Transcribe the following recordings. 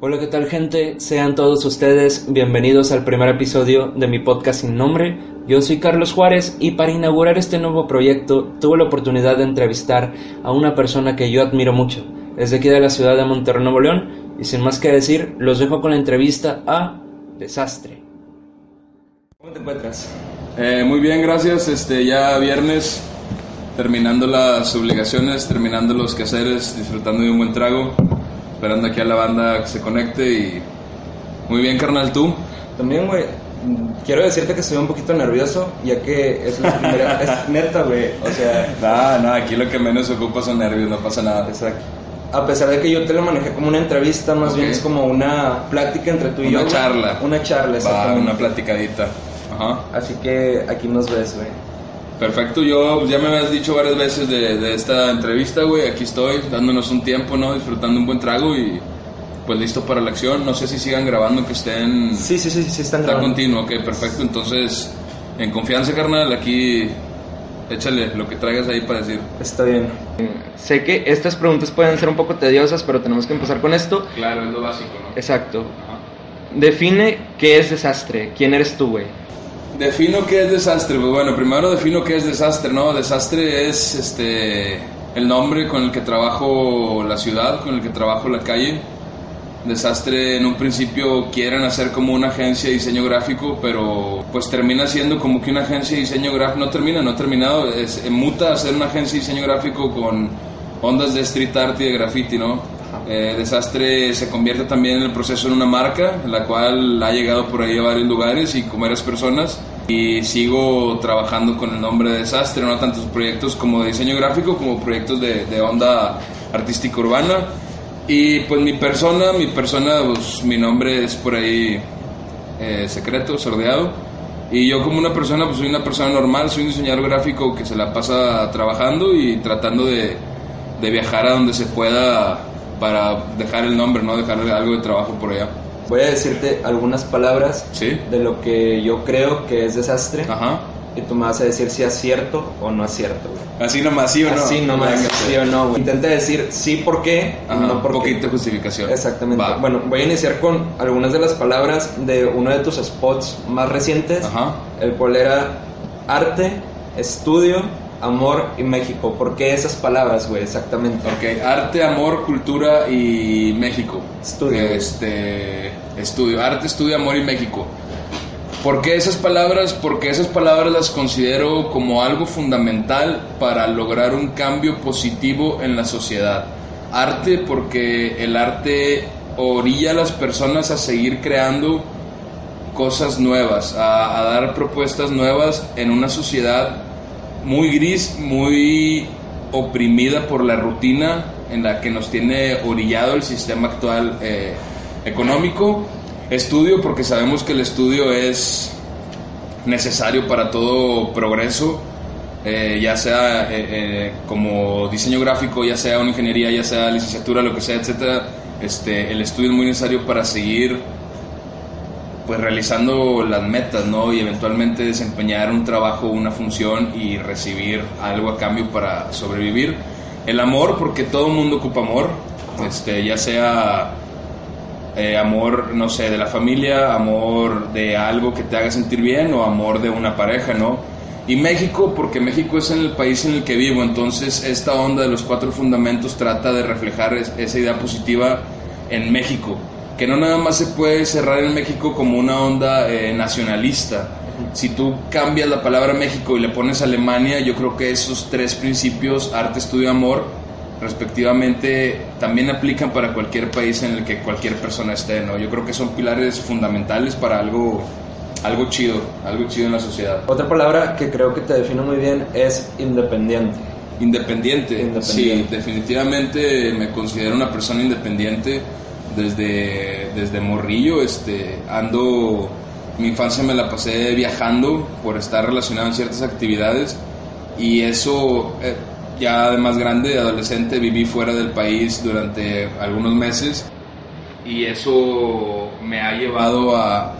Hola, ¿qué tal gente? Sean todos ustedes bienvenidos al primer episodio de mi podcast sin nombre. Yo soy Carlos Juárez y para inaugurar este nuevo proyecto tuve la oportunidad de entrevistar a una persona que yo admiro mucho. Es de aquí de la ciudad de Monterrey, Nuevo León y sin más que decir, los dejo con la entrevista a Desastre. ¿Cómo te encuentras? Eh, muy bien, gracias. Este, ya viernes, terminando las obligaciones, terminando los quehaceres, disfrutando de un buen trago esperando aquí a la banda que se conecte y muy bien, carnal, tú. También, güey, quiero decirte que estoy un poquito nervioso, ya que es la primera, es neta, güey, o sea... No, no, aquí lo que menos ocupa son nervios, no pasa nada. Exacto. A pesar de que yo te lo manejé como una entrevista, más bien es como una plática entre tú y yo. Una charla. Una charla, exactamente. Va, una platicadita. Ajá. Así que aquí nos ves, güey. Perfecto, yo ya me habías dicho varias veces de, esta entrevista, güey. Aquí estoy, dándonos un tiempo, ¿no? Disfrutando un buen trago y pues listo para la acción. No sé si sigan grabando, que estén. Sí, sí, sí, sí, están grabando. Está continuo, ok, perfecto. Entonces, en confianza, carnal, aquí échale lo que traigas ahí para decir. Está bien. Sé que estas preguntas pueden ser un poco tediosas, pero tenemos que empezar con esto. Claro, es lo básico, ¿no? Exacto. Define qué es desastre. ¿Quién eres tú, güey? Defino qué es desastre. Pues bueno, primero defino qué es desastre, ¿no? Desastre es este el nombre con el que trabajo la ciudad, con el que trabajo la calle. Desastre en un principio quieren hacer como una agencia de diseño gráfico, pero pues termina siendo como que una agencia de diseño gráfico, no termina, no ha terminado, es, muta a ser una agencia de diseño gráfico con ondas de street art y de graffiti, ¿no? Eh, Desastre se convierte también en el proceso en una marca, la cual ha llegado por ahí a varios lugares y con varias personas. Y sigo trabajando con el nombre de Desastre, no tantos proyectos como de diseño gráfico como proyectos de, de onda artística urbana. Y pues mi persona, mi persona, pues mi nombre es por ahí eh, secreto, sordeado. Y yo como una persona, pues soy una persona normal, soy un diseñador gráfico que se la pasa trabajando y tratando de, de viajar a donde se pueda para dejar el nombre, ¿no? Dejarle algo de trabajo por allá. Voy a decirte algunas palabras de lo que yo creo que es desastre. Ajá. Y tú me vas a decir si es cierto o no es cierto, Así nomás, sí o no. Así nomás, sí o no, güey. Intenta decir sí por qué, no por qué. poquito justificación. Exactamente. Bueno, voy a iniciar con algunas de las palabras de uno de tus spots más recientes, Ajá. el cual era arte, estudio, amor y México. ¿Por qué esas palabras, güey? Exactamente. Ok, arte, amor, cultura y México. Estudio. Este, estudio, arte, estudio, amor y México. ¿Por qué esas palabras? Porque esas palabras las considero como algo fundamental para lograr un cambio positivo en la sociedad. Arte porque el arte orilla a las personas a seguir creando cosas nuevas, a, a dar propuestas nuevas en una sociedad muy gris, muy oprimida por la rutina en la que nos tiene orillado el sistema actual eh, económico. Estudio porque sabemos que el estudio es necesario para todo progreso, eh, ya sea eh, como diseño gráfico, ya sea una ingeniería, ya sea licenciatura, lo que sea, etcétera. Este, el estudio es muy necesario para seguir pues realizando las metas, ¿no? Y eventualmente desempeñar un trabajo, una función y recibir algo a cambio para sobrevivir. El amor, porque todo el mundo ocupa amor, este, ya sea eh, amor, no sé, de la familia, amor de algo que te haga sentir bien o amor de una pareja, ¿no? Y México, porque México es el país en el que vivo, entonces esta onda de los cuatro fundamentos trata de reflejar esa idea positiva en México que no nada más se puede cerrar en México como una onda eh, nacionalista. Si tú cambias la palabra México y le pones Alemania, yo creo que esos tres principios, arte, estudio, amor, respectivamente, también aplican para cualquier país en el que cualquier persona esté, ¿no? Yo creo que son pilares fundamentales para algo, algo chido, algo chido en la sociedad. Otra palabra que creo que te define muy bien es independiente. Independiente, independiente. sí, definitivamente me considero una persona independiente desde, desde morrillo, este, ando, mi infancia me la pasé viajando por estar relacionado en ciertas actividades y eso, eh, ya de más grande, de adolescente, viví fuera del país durante algunos meses y eso me ha llevado a,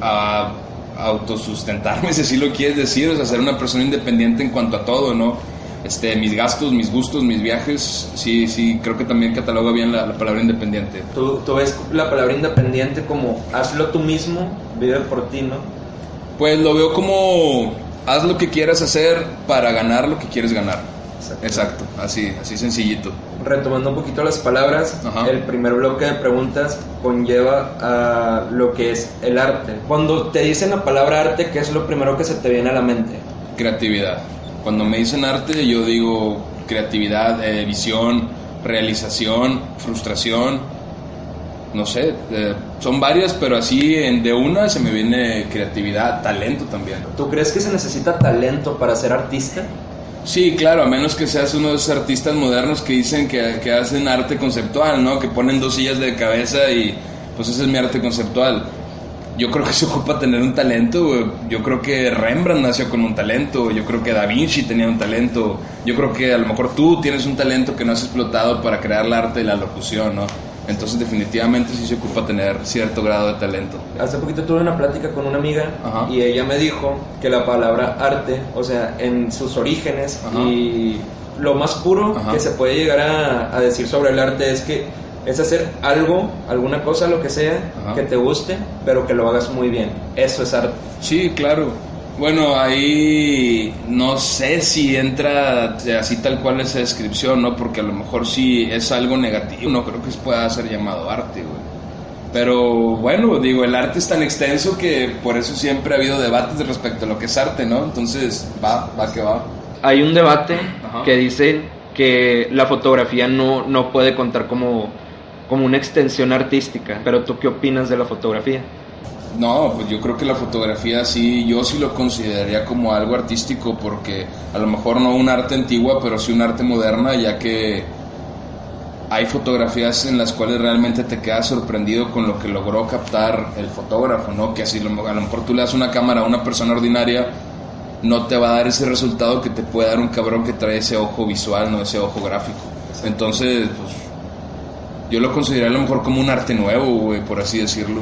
a autosustentarme, si así lo quieres decir, o sea, ser una persona independiente en cuanto a todo, ¿no? Este, mis gastos, mis gustos, mis viajes, sí, sí, creo que también cataloga bien la, la palabra independiente. ¿Tú, ¿Tú, ves la palabra independiente como hazlo tú mismo, vive por ti, ¿no? Pues lo veo como haz lo que quieras hacer para ganar lo que quieres ganar. Exacto, Exacto así, así sencillito. Retomando un poquito las palabras, el primer bloque de preguntas conlleva a lo que es el arte. Cuando te dicen la palabra arte, ¿qué es lo primero que se te viene a la mente? Creatividad. Cuando me dicen arte, yo digo creatividad, eh, visión, realización, frustración. No sé, eh, son varias, pero así en, de una se me viene creatividad, talento también. ¿Tú crees que se necesita talento para ser artista? Sí, claro, a menos que seas uno de esos artistas modernos que dicen que, que, hacen arte conceptual, ¿no? Que ponen dos sillas de cabeza y pues ese es mi arte conceptual. Yo creo que se ocupa tener un talento, yo creo que Rembrandt nació con un talento, yo creo que Da Vinci tenía un talento, yo creo que a lo mejor tú tienes un talento que no has explotado para crear el arte y la locución, ¿no? Entonces definitivamente sí se ocupa tener cierto grado de talento. Hace poquito tuve una plática con una amiga y ella me dijo que la palabra arte, o sea, en sus orígenes y lo más puro que se puede llegar a, decir sobre el arte es que es hacer algo, alguna cosa, lo que sea, que te guste, pero que lo hagas muy bien. Eso es arte. Sí, claro. Bueno, ahí no sé si entra así tal cual esa descripción, ¿no? Porque a lo mejor sí es algo negativo, no creo que pueda ser llamado arte, güey. Pero bueno, digo, el arte es tan extenso que por eso siempre ha habido debates respecto a lo que es arte, ¿no? Entonces, va, va que va. Hay un debate que dice que la fotografía no, no puede contar como, como una extensión artística, pero ¿tú qué opinas de la fotografía? No, pues yo creo que la fotografía sí, yo sí lo consideraría como algo artístico porque a lo mejor no un arte antigua, pero sí un arte moderna, ya que hay fotografías en las cuales realmente te quedas sorprendido con lo que logró captar el fotógrafo, ¿no? Que así a lo mejor tú le das una cámara a una persona ordinaria, no te va a dar ese resultado que te puede dar un cabrón que trae ese ojo visual, no ese ojo gráfico. Entonces, pues yo lo consideraría a lo mejor como un arte nuevo, por así decirlo.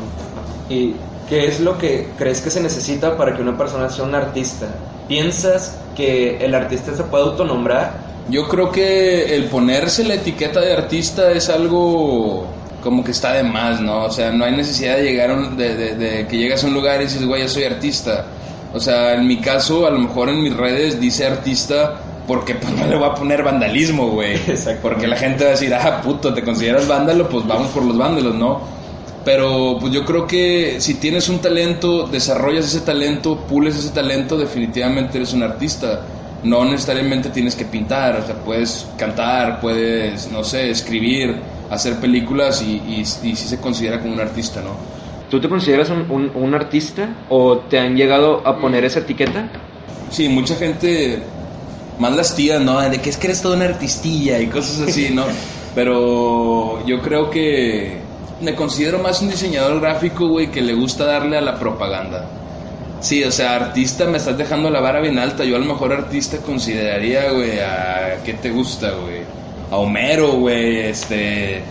Y ¿Qué es lo que crees que se necesita para que una persona sea un artista? ¿Piensas que el artista se puede autonombrar? Yo creo que el ponerse la etiqueta de artista es algo como que está de más, ¿no? O sea, no hay necesidad de llegar de, que llegas a un lugar y dices, güey, yo soy artista. O sea, en mi caso, a lo mejor en mis redes dice artista porque pues no le voy a poner vandalismo, güey. Porque la gente va a decir, ah, puto, te consideras vándalo, pues vamos por los vándalos, ¿no? Pero pues yo creo que si tienes un talento, desarrollas ese talento, pules ese talento, definitivamente eres un artista. No necesariamente tienes que pintar, o sea, puedes cantar, puedes, no sé, escribir, hacer películas y, y, sí se considera como un artista, ¿no? ¿Tú te consideras un, un, artista o te han llegado a poner esa etiqueta? Sí, mucha gente, más las tías, ¿no? De que es que eres toda una artistilla y cosas así, ¿no? Pero yo creo que me considero más un diseñador gráfico, güey, que le gusta darle a la propaganda. Sí, o sea, artista me estás dejando la vara bien alta. Yo a lo mejor artista consideraría, güey, a... ¿Qué te gusta, güey? A Homero, güey, este...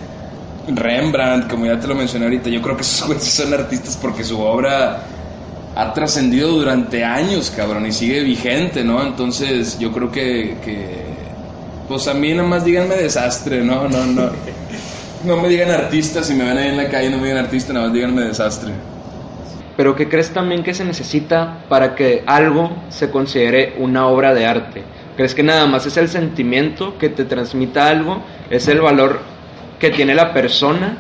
Rembrandt, como ya te lo mencioné ahorita. Yo creo que esos güeyes son artistas porque su obra ha trascendido durante años, cabrón, y sigue vigente, ¿no? Entonces, yo creo que... que pues a mí nomás díganme desastre, ¿no? No, no. No me digan artista, si me ven ahí en la calle no me digan artista, nada más díganme desastre. Pero ¿qué crees también que se necesita para que algo se considere una obra de arte? ¿Crees que nada más es el sentimiento que te transmita algo? ¿Es el valor que tiene la persona?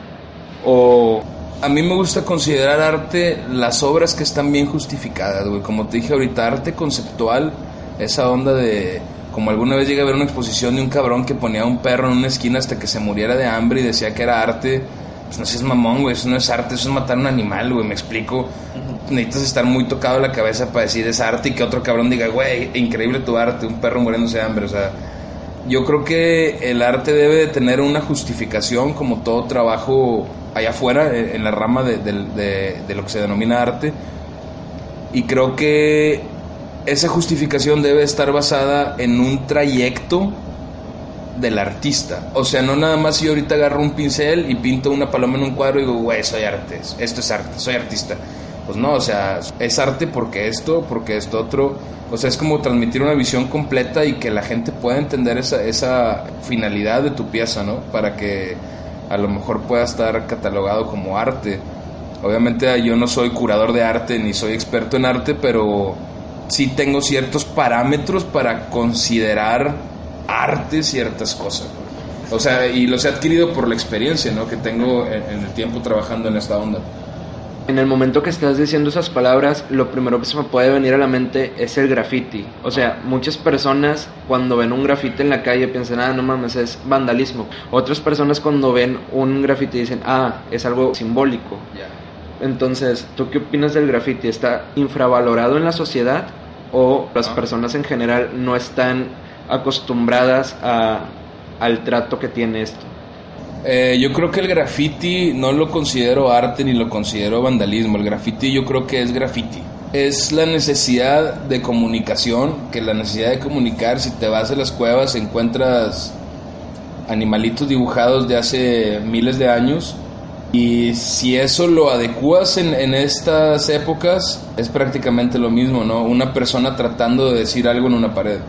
¿O...? A mí me gusta considerar arte las obras que están bien justificadas, güey. Como te dije ahorita, arte conceptual, esa onda de como alguna vez llegué a ver una exposición de un cabrón que ponía a un perro en una esquina hasta que se muriera de hambre y decía que era arte. Pues no seas mamón, güey, eso no es arte, eso es matar a un animal, güey, me explico. Necesitas estar muy tocado la cabeza para decir es arte y que otro cabrón diga, güey, increíble tu arte, un perro muriéndose de hambre, o sea. Yo creo que el arte debe de tener una justificación como todo trabajo allá afuera, eh, en la rama de, lo que se denomina arte. Y creo que esa justificación debe estar basada en un trayecto del artista. O sea, no nada más si yo ahorita agarro un pincel y pinto una paloma en un cuadro y digo, güey, soy arte, esto es arte, soy artista. Pues no, o sea, es arte porque esto, porque esto otro. O sea, es como transmitir una visión completa y que la gente pueda entender esa, finalidad de tu pieza, ¿no? Para que a lo mejor pueda estar catalogado como arte. Obviamente yo no soy curador de arte ni soy experto en arte, pero sí tengo ciertos parámetros para considerar arte ciertas cosas. O sea, y los he adquirido por la experiencia ¿no? que tengo en, el tiempo trabajando en esta onda. En el momento que estás diciendo esas palabras, lo primero que se me puede venir a la mente es el graffiti. O sea, muchas personas cuando ven un graffiti en la calle piensan, ah, no mames, es vandalismo. Otras personas cuando ven un graffiti dicen, ah, es algo simbólico. Entonces, ¿tú qué opinas del graffiti? ¿Está infravalorado en la sociedad o las personas en general no están acostumbradas a al trato que tiene esto? Eh, yo creo que el graffiti no lo considero arte ni lo considero vandalismo. El graffiti yo creo que es graffiti. Es la necesidad de comunicación, que la necesidad de comunicar, si te vas a las cuevas encuentras animalitos dibujados de hace miles de años y si eso lo adecuas en, en, estas épocas es prácticamente lo mismo, ¿no? Una persona tratando de decir algo en una pared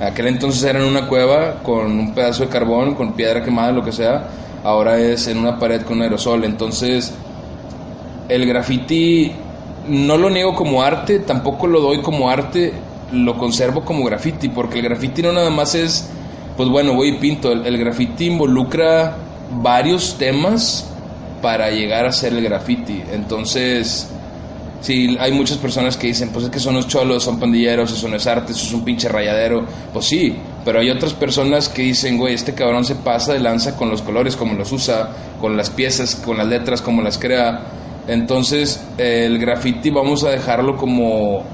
aquel entonces era en una cueva con un pedazo de carbón, con piedra quemada, lo que sea. Ahora es en una pared con aerosol. Entonces, el graffiti no lo niego como arte, tampoco lo doy como arte, lo conservo como graffiti, porque el graffiti no nada más es, pues bueno, voy y pinto. El, el graffiti involucra varios temas para llegar a ser el graffiti. Entonces, Sí, hay muchas personas que dicen, pues es que son los cholos, son pandilleros, eso no es arte, eso es un pinche rayadero. Pues sí, pero hay otras personas que dicen, güey, este cabrón se pasa de lanza con los colores, como los usa, con las piezas, con las letras, como las crea. Entonces, el graffiti vamos a dejarlo como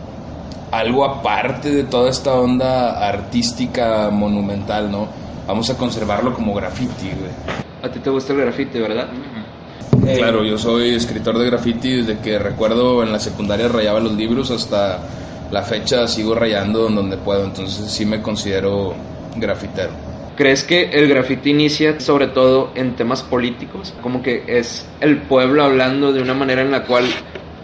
algo aparte de toda esta onda artística monumental, ¿no? Vamos a conservarlo como graffiti, güey. A ti te gusta el graffiti, ¿verdad? Eh, claro, yo soy escritor de graffiti desde que recuerdo en la secundaria rayaba los libros hasta la fecha sigo rayando donde puedo, entonces sí me considero grafitero. ¿Crees que el graffiti inicia sobre todo en temas políticos? Como que es el pueblo hablando de una manera en la cual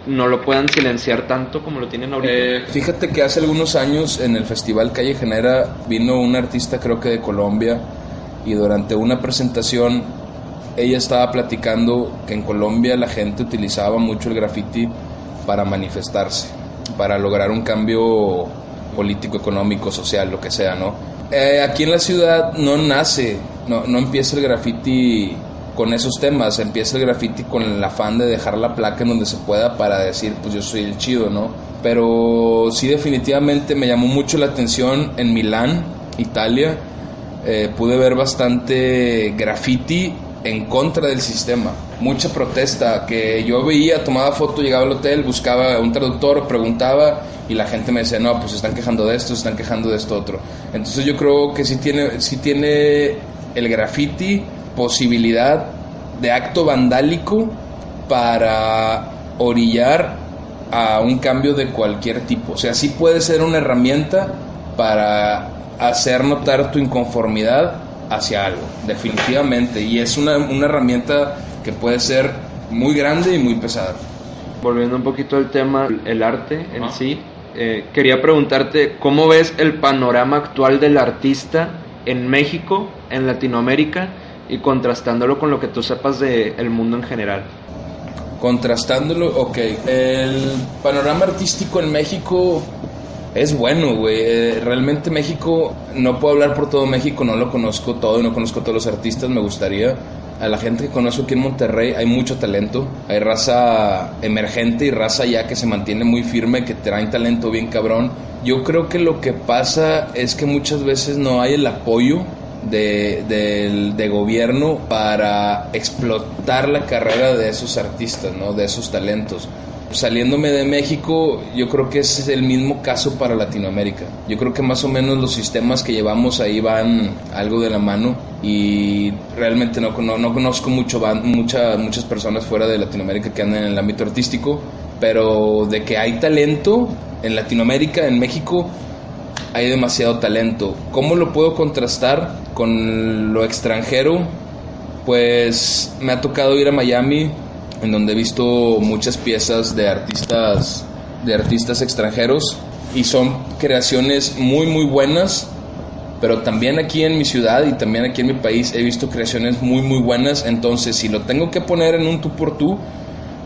no lo puedan silenciar tanto como lo tienen ahorita. Eh, fíjate que hace algunos años en el Festival Calle Genera vino un artista creo que de Colombia y durante una presentación ella estaba platicando que en Colombia la gente utilizaba mucho el graffiti para manifestarse, para lograr un cambio político, económico, social, lo que sea, ¿no? Eh, aquí en la ciudad no nace, no, no empieza el graffiti con esos temas, empieza el graffiti con el afán de dejar la placa en donde se pueda para decir, pues yo soy el chido, ¿no? Pero sí definitivamente me llamó mucho la atención en Milán, Italia, eh, pude ver bastante graffiti en contra del sistema. Mucha protesta que yo veía, tomaba foto, llegaba al hotel, buscaba un traductor, preguntaba y la gente me decía, no, pues se están quejando de esto, se están quejando de esto otro. Entonces yo creo que sí tiene, sí tiene el graffiti posibilidad de acto vandálico para orillar a un cambio de cualquier tipo. O sea, sí puede ser una herramienta para hacer notar tu inconformidad hacia algo, definitivamente. Y es una, una herramienta que puede ser muy grande y muy pesada. Volviendo un poquito al tema, el arte en sí, eh, quería preguntarte cómo ves el panorama actual del artista en México, en Latinoamérica y contrastándolo con lo que tú sepas del el mundo en general. Contrastándolo, ok. El panorama artístico en México es bueno, güey. Eh, realmente México, no puedo hablar por todo México, no lo conozco todo y no conozco todos los artistas, me gustaría. A la gente que conozco aquí en Monterrey hay mucho talento, hay raza emergente y raza ya que se mantiene muy firme, que traen talento bien cabrón. Yo creo que lo que pasa es que muchas veces no hay el apoyo de, de, gobierno para explotar la carrera de esos artistas, ¿no? de esos talentos saliéndome de México, yo creo que es el mismo caso para Latinoamérica. Yo creo que más o menos los sistemas que llevamos ahí van algo de la mano y realmente no, no, conozco mucho, mucha, muchas personas fuera de Latinoamérica que andan en el ámbito artístico, pero de que hay talento en Latinoamérica, en México, hay demasiado talento. ¿Cómo lo puedo contrastar con lo extranjero? Pues me ha tocado ir a Miami en donde he visto muchas piezas de artistas, de artistas extranjeros y son creaciones muy muy buenas pero también aquí en mi ciudad y también aquí en mi país he visto creaciones muy muy buenas, entonces si lo tengo que poner en un tú por tú,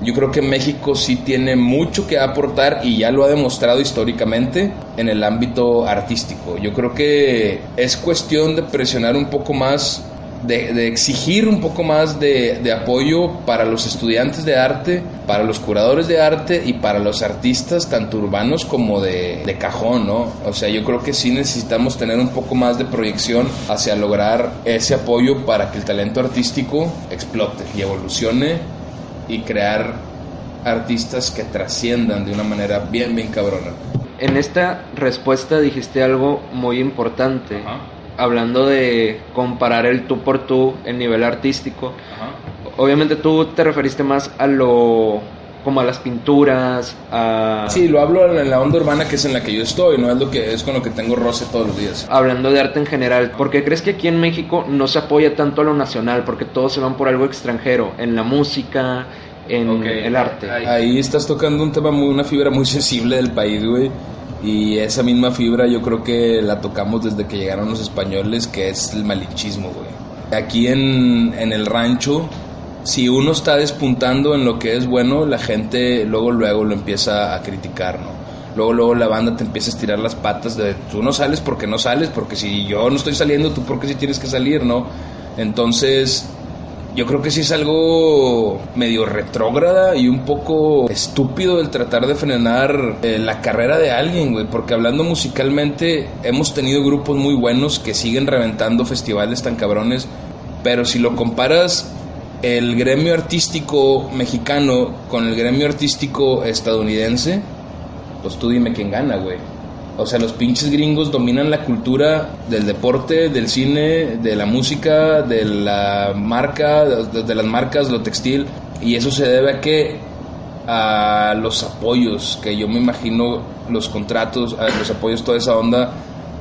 yo creo que México sí tiene mucho que aportar y ya lo ha demostrado históricamente en el ámbito artístico. Yo creo que es cuestión de presionar un poco más de, exigir un poco más de, apoyo para los estudiantes de arte, para los curadores de arte y para los artistas, tanto urbanos como de, de, cajón, ¿no? O sea, yo creo que sí necesitamos tener un poco más de proyección hacia lograr ese apoyo para que el talento artístico explote y evolucione y crear artistas que trasciendan de una manera bien, bien cabrona. En esta respuesta dijiste algo muy importante hablando de comparar el tú por tú en nivel artístico, obviamente tú te referiste más a lo como a las pinturas, a... Sí, lo hablo en la onda urbana que es en la que yo estoy, no es lo que es con lo que tengo roce todos los días. Hablando de arte en general, ¿por qué crees que aquí en México no se apoya tanto a lo nacional? Porque todos se van por algo extranjero, en la música, en el arte. Ahí estás tocando un tema muy, una fibra muy sensible del país, güey. Y esa misma fibra yo creo que la tocamos desde que llegaron los españoles, que es el malinchismo, güey. Aquí en, en el rancho, si uno está despuntando en lo que es bueno, la gente luego luego lo empieza a criticar, ¿no? Luego luego la banda te empieza a estirar las patas de tú no sales porque no sales, porque si yo no estoy saliendo, tú porque sí tienes que salir, ¿no? Entonces, yo creo que sí es algo medio retrógrada y un poco estúpido el tratar de frenar eh, la carrera de alguien, güey, porque hablando musicalmente hemos tenido grupos muy buenos que siguen reventando festivales tan cabrones, pero si lo comparas el gremio artístico mexicano con el gremio artístico estadounidense, pues tú dime quién gana, güey. O sea, los pinches gringos dominan la cultura del deporte, del cine, de la música, de la marca, de, las marcas, lo textil. Y eso se debe a que a los apoyos, que yo me imagino los contratos, los apoyos, toda esa onda,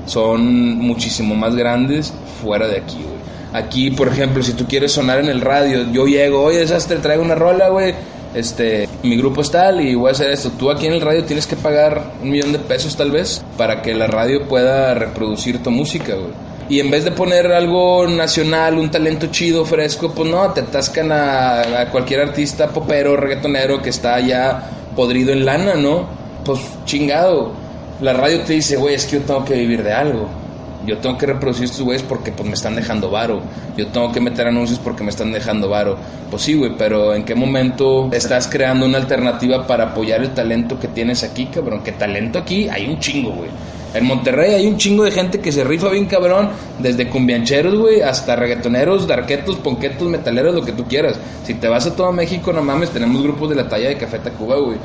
son muchísimo más grandes fuera de aquí, güey. Aquí, por ejemplo, si tú quieres sonar en el radio, yo llego, oye, desastre, traigo una rola, güey este, mi grupo es tal y voy a hacer esto. Tú aquí en el radio tienes que pagar un millón de pesos tal vez para que la radio pueda reproducir tu música, güey. Y en vez de poner algo nacional, un talento chido, fresco, pues no, te atascan a, cualquier artista popero, reggaetonero que está ya podrido en lana, ¿no? Pues chingado. La radio te dice, güey, es que yo tengo que vivir de algo yo tengo que reproducir estos güeyes porque pues me están dejando varo. Yo tengo que meter anuncios porque me están dejando varo. Pues sí, güey, pero ¿en qué momento estás creando una alternativa para apoyar el talento que tienes aquí, cabrón? Que talento aquí hay un chingo, güey. En Monterrey hay un chingo de gente que se rifa bien cabrón, desde cumbiancheros, güey, hasta reggaetoneros, darquetos, ponquetos, metaleros, lo que tú quieras. Si te vas a todo México, no mames, tenemos grupos de la talla de Café Tacuba, güey.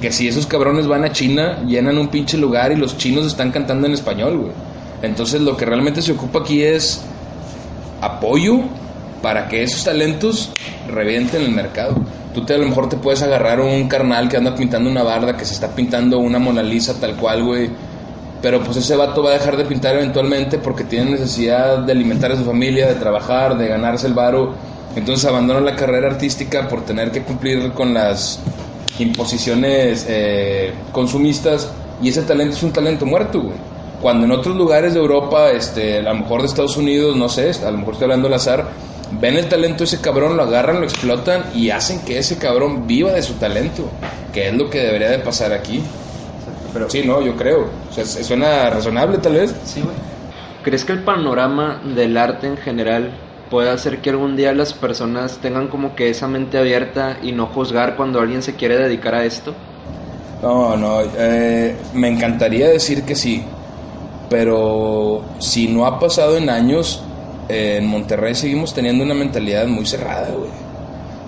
Que si esos cabrones van a China, llenan un pinche lugar y los chinos están cantando en español, güey. Entonces lo que realmente se ocupa aquí es apoyo para que esos talentos revienten el mercado. Tú te, a lo mejor te puedes agarrar un carnal que anda pintando una barda, que se está pintando una Mona Lisa tal cual, güey. Pero pues ese vato va a dejar de pintar eventualmente porque tiene necesidad de alimentar a su familia, de trabajar, de ganarse el varo. Entonces abandona la carrera artística por tener que cumplir con las imposiciones eh, consumistas y ese talento es un talento muerto, güey. Cuando en otros lugares de Europa, este, a lo mejor de Estados Unidos, no sé, a lo mejor estoy hablando al azar, ven el talento de ese cabrón, lo agarran, lo explotan y hacen que ese cabrón viva de su talento, que es lo que debería de pasar aquí. Pero, sí, no, yo creo. O sea, suena razonable tal vez. Sí, güey. ¿Crees que el panorama del arte en general puede hacer que algún día las personas tengan como que esa mente abierta y no juzgar cuando alguien se quiere dedicar a esto? No, no, eh, me encantaría decir que sí, pero si no ha pasado en años, en Monterrey seguimos teniendo una mentalidad muy cerrada, güey.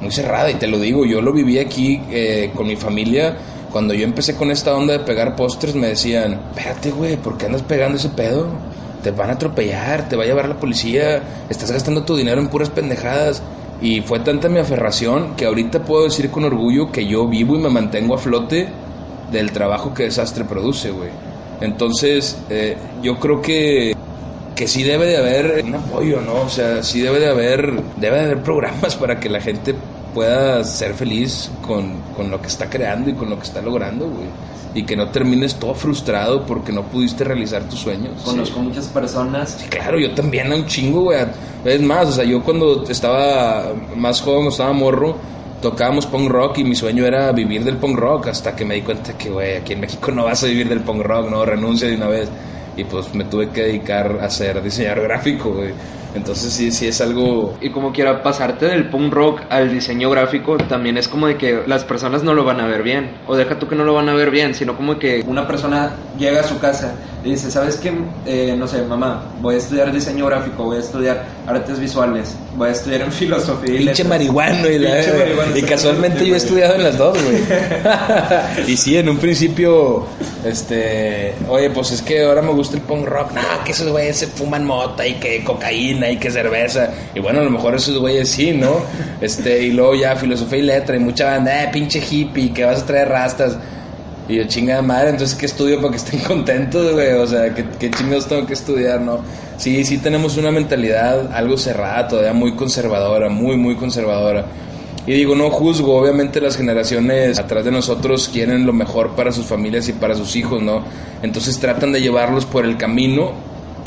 Muy cerrada, y te lo digo, yo lo viví aquí eh, con mi familia. Cuando yo empecé con esta onda de pegar postres, me decían, espérate, güey, ¿por qué andas pegando ese pedo? Te van a atropellar, te va a llevar la policía, estás gastando tu dinero en puras pendejadas. Y fue tanta mi aferración que ahorita puedo decir con orgullo que yo vivo y me mantengo a flote del trabajo que Desastre produce, güey. Entonces, eh, yo creo que, que sí debe de haber un apoyo, ¿no? O sea, sí debe de haber, debe de haber programas para que la gente pueda ser feliz con, con lo que está creando y con lo que está logrando, güey y que no termines todo frustrado porque no pudiste realizar tus sueños. Conozco muchas personas. Sí, claro, yo también, un chingo, güey. Es más, o sea, yo cuando estaba más joven, estaba morro, tocábamos punk rock y mi sueño era vivir del punk rock hasta que me di cuenta que, güey, aquí en México no vas a vivir del punk rock, no, renuncia de una vez. Y pues me tuve que dedicar a ser diseñador gráfico, güey. Entonces sí, sí es algo... Y como quiera, pasarte del punk rock al diseño gráfico también es como de que las personas no lo van a ver bien. O deja tú que no lo van a ver bien, sino como que una persona llega a su casa y dice, ¿sabes qué? Eh, no sé, mamá, voy a estudiar diseño gráfico, voy a estudiar artes visuales, voy a estudiar en filosofía y Pinche marihuano. Y, y casualmente yo he estudiado en las dos, güey. y sí, en un principio, este... Oye, pues es que ahora me gusta el punk rock. No, que esos güeyes se fuman mota y que cocaína y que cerveza. Y bueno, a lo mejor esos güeyes sí, ¿no? Este, y luego ya filosofía y letra y mucha banda, eh, pinche hippie, que vas a traer rastas. Y yo, chingada madre, entonces, ¿qué estudio para que estén contentos, güey? O sea, ¿qué, ¿qué, chingados tengo que estudiar, no? Sí, sí tenemos una mentalidad algo cerrada, todavía muy conservadora, muy, muy conservadora. Y digo, no juzgo, obviamente las generaciones atrás de nosotros quieren lo mejor para sus familias y para sus hijos, ¿no? Entonces tratan de llevarlos por el camino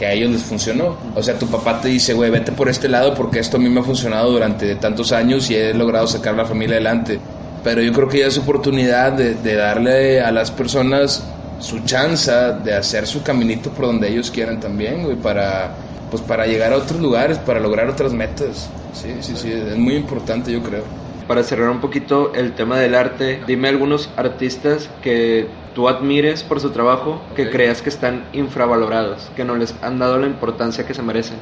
que a ellos les funcionó. O sea, tu papá te dice, güey, vete por este lado porque esto a mí me ha funcionado durante tantos años y he logrado sacar la familia adelante. Pero yo creo que ya es oportunidad de, darle a las personas su chance de hacer su caminito por donde ellos quieran también, güey, para, pues para llegar a otros lugares, para lograr otras metas. Sí, sí, sí, es muy importante, yo creo. Para cerrar un poquito el tema del arte, dime algunos artistas que tú admires por su trabajo, que creas que están infravalorados, que no les han dado la importancia que se merecen?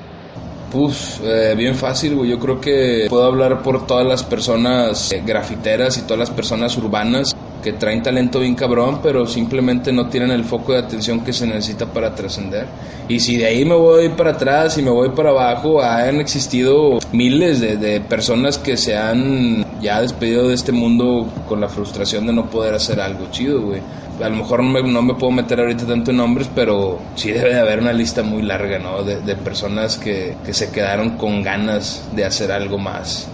Puf, eh, bien fácil, güey. Yo creo que puedo hablar por todas las personas eh, grafiteras y todas las personas urbanas que traen talento bien cabrón, pero simplemente no tienen el foco de atención que se necesita para trascender. Y si de ahí me voy para atrás y me voy para abajo, han existido miles de, personas que se han ya despedido de este mundo con la frustración de no poder hacer algo chido, güey. A lo mejor no me, puedo meter ahorita tanto en nombres, pero sí debe de haber una lista muy larga, ¿no? De, personas que se quedaron con ganas de hacer algo más.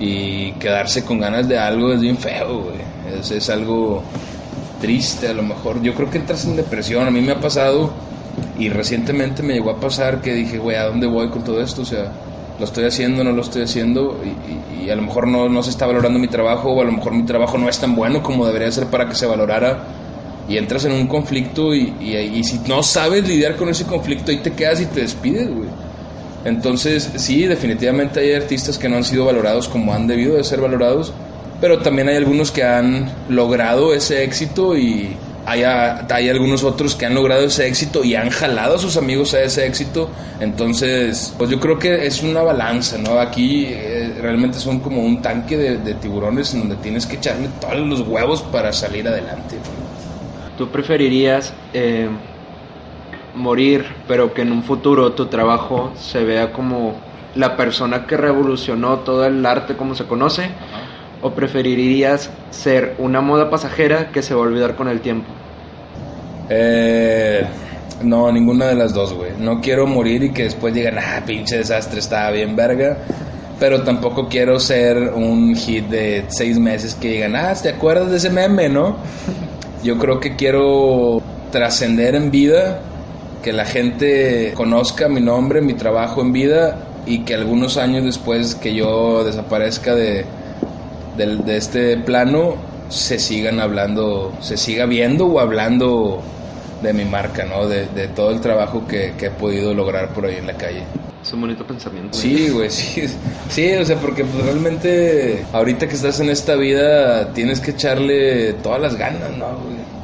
Y quedarse con ganas de algo es bien feo, güey es, algo triste a lo mejor. Yo creo que entras en depresión. A mí me ha pasado y recientemente me llegó a pasar que dije, güey, ¿a dónde voy con todo esto? O sea, lo estoy haciendo, no lo estoy haciendo y, a lo mejor no, no, se está valorando mi trabajo o a lo mejor mi trabajo no es tan bueno como debería ser para que se valorara y entras en un conflicto y, y si no sabes lidiar con ese conflicto ahí te quedas y te despides, güey. Entonces, sí, definitivamente hay artistas que no han sido valorados como han debido de ser valorados pero también hay algunos que han logrado ese éxito y hay, hay algunos otros que han logrado ese éxito y han jalado a sus amigos a ese éxito. Entonces, pues yo creo que es una balanza, ¿no? Aquí eh, realmente son como un tanque de, tiburones en donde tienes que echarle todos los huevos para salir adelante. ¿Tú preferirías eh, morir, pero que en un futuro tu trabajo se vea como la persona que revolucionó todo el arte como se conoce? ¿O preferirías ser una moda pasajera que se va a olvidar con el tiempo? Eh, no, ninguna de las dos, güey. No quiero morir y que después digan, ah, pinche desastre, estaba bien verga. Pero tampoco quiero ser un hit de seis meses que digan, ah, ¿te acuerdas de ese meme, no? Yo creo que quiero trascender en vida, que la gente conozca mi nombre, mi trabajo en vida y que algunos años después que yo desaparezca de, de, este plano se sigan hablando, se siga viendo o hablando de mi marca, ¿no? De, todo el trabajo que, he podido lograr por ahí en la calle. Es un bonito pensamiento. Sí, güey, sí. Sí, o sea, porque pues, realmente ahorita que estás en esta vida tienes que echarle todas las ganas, ¿no, güey?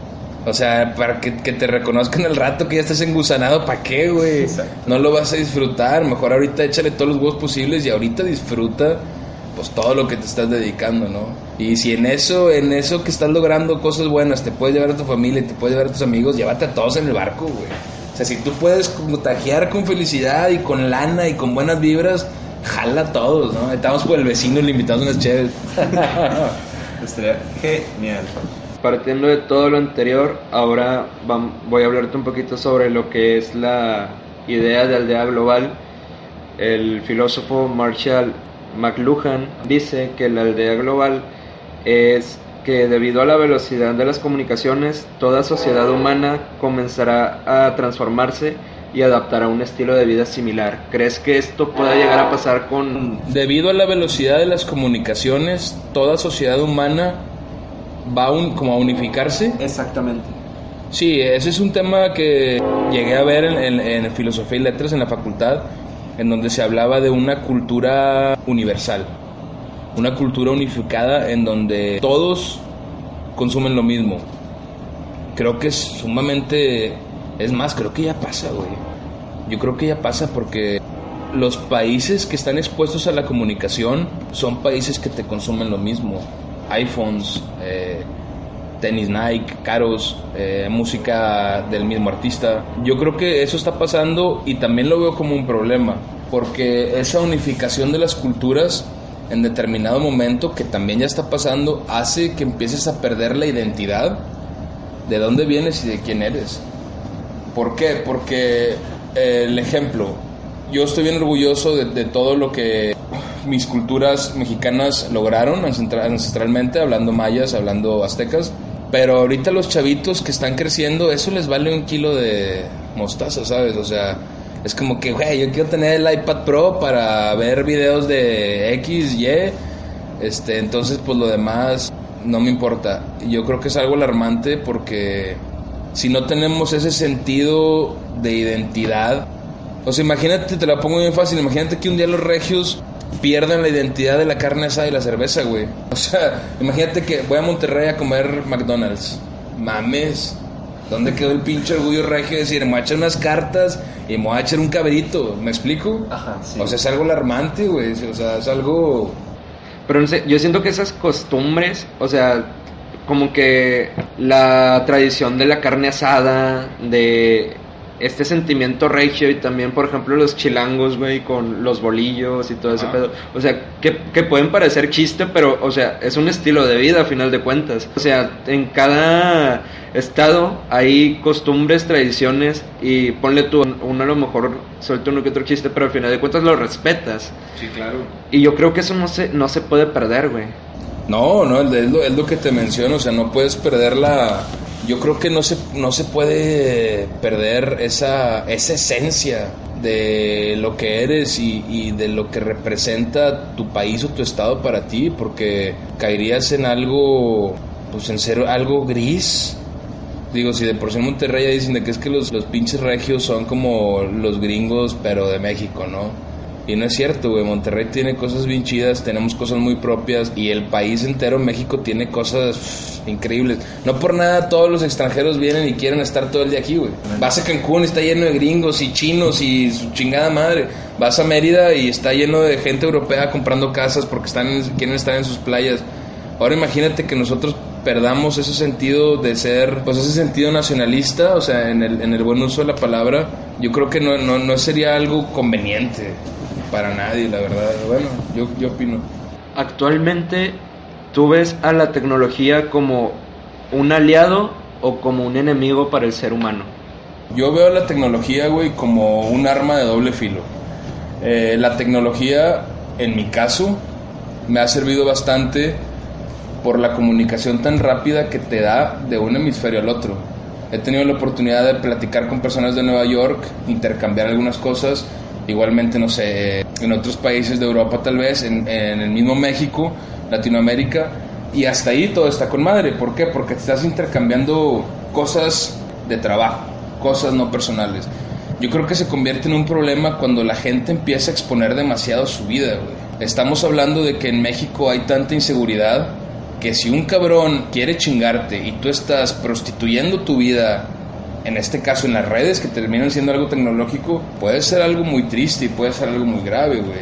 O sea, para que, que, te reconozcan el rato que ya estás engusanado, ¿para qué, güey? No lo vas a disfrutar. Mejor ahorita échale todos los huevos posibles y ahorita disfruta pues todo lo que te estás dedicando, ¿no? Y si en eso, en eso que estás logrando cosas buenas, te puedes llevar a tu familia y te puedes llevar a tus amigos, llévate a todos en el barco, güey. O sea, si tú puedes contagiar con felicidad y con lana y con buenas vibras, jala a todos, ¿no? Estamos por el vecino le invitamos unas chéves. Estaría genial. Partiendo de todo lo anterior, ahora voy a hablarte un poquito sobre lo que es la idea de aldea global. El filósofo Marshall McLuhan dice que la aldea global es que debido a la velocidad de las comunicaciones, toda sociedad humana comenzará a transformarse y adaptar a un estilo de vida similar. ¿Crees que esto pueda llegar a pasar con... Debido a la velocidad de las comunicaciones, toda sociedad humana va un, como a unificarse? Exactamente. Sí, ese es un tema que llegué a ver en, en Filosofía y Letras en la facultad, en donde se hablaba de una cultura universal, una cultura unificada en donde todos consumen lo mismo. Creo que es sumamente es más, creo que ya pasa, güey. Yo creo que ya pasa porque los países que están expuestos a la comunicación son países que te consumen lo mismo. iPhones, eh, tenis Nike, caros, eh, música del mismo artista. Yo creo que eso está pasando y también lo veo como un problema, porque esa unificación de las culturas en determinado momento, que también ya está pasando, hace que empieces a perder la identidad de dónde vienes y de quién eres. ¿Por qué? Porque eh, el ejemplo, yo estoy bien orgulloso de, todo lo que mis culturas mexicanas lograron ancestralmente, hablando mayas, hablando aztecas. Pero ahorita los chavitos que están creciendo, eso les vale un kilo de mostaza, ¿sabes? O sea, es como que, güey, yo quiero tener el iPad Pro para ver videos de X, Y. Este, entonces, pues lo demás no me importa. Yo creo que es algo alarmante porque si no tenemos ese sentido de identidad. O sea, imagínate, te la pongo bien fácil, imagínate que un día los regios pierdan la identidad de la carne asada y la cerveza, güey. O sea, imagínate que voy a Monterrey a comer McDonald's. Mames. ¿Dónde quedó el pinche orgullo regio de decir, me voy a echar unas cartas y me voy a echar un cabrito? ¿Me explico? Ajá, sí. O sea, es algo alarmante, güey. O sea, es algo... Pero no sé, yo siento que esas costumbres, o sea, como que la tradición de la carne asada, de este sentimiento regio y también, por ejemplo, los chilangos, güey, con los bolillos y todo ese pedo. O sea, que, que, pueden parecer chiste, pero, o sea, es un estilo de vida a final de cuentas. O sea, en cada estado hay costumbres, tradiciones y ponle tú, uno a lo mejor suelta uno que otro chiste, pero al final de cuentas lo respetas. Sí, claro. Y yo creo que eso no se, no se puede perder, güey. No, no, es lo, es lo que te menciono, o sea, no puedes perder la... Yo creo que no se, no se puede perder esa, esa esencia de lo que eres y, de lo que representa tu país o tu estado para ti, porque caerías en algo, pues en ser algo gris. Digo, si de por sí Monterrey dicen de que es que los, los pinches regios son como los gringos, pero de México, ¿no? Y no es cierto, güey. Monterrey tiene cosas bien chidas, tenemos cosas muy propias y el país entero, México, tiene cosas increíbles. No por nada todos los extranjeros vienen y quieren estar todo el día aquí, güey. Vas a Cancún, está lleno de gringos y chinos y su chingada madre. Vas a Mérida y está lleno de gente europea comprando casas porque están quieren estar en sus playas. Ahora imagínate que nosotros perdamos ese sentido de ser, pues ese sentido nacionalista, o sea, en el, en el buen uso de la palabra, yo creo que no, no, no sería algo conveniente para nadie, la verdad. Bueno, yo, yo opino. Actualmente, ¿tú ves a la tecnología como un aliado o como un enemigo para el ser humano? Yo veo a la tecnología, güey, como un arma de doble filo. Eh, la tecnología, en mi caso, me ha servido bastante por la comunicación tan rápida que te da de un hemisferio al otro. He tenido la oportunidad de platicar con personas de Nueva York, intercambiar algunas cosas igualmente, no sé, en otros países de Europa tal vez, en, el mismo México, Latinoamérica, y hasta ahí todo está con madre. ¿Por qué? Porque te estás intercambiando cosas de trabajo, cosas no personales. Yo creo que se convierte en un problema cuando la gente empieza a exponer demasiado su vida, güey. Estamos hablando de que en México hay tanta inseguridad que si un cabrón quiere chingarte y tú estás prostituyendo tu vida en este caso en las redes que terminan siendo algo tecnológico, puede ser algo muy triste y puede ser algo muy grave, güey.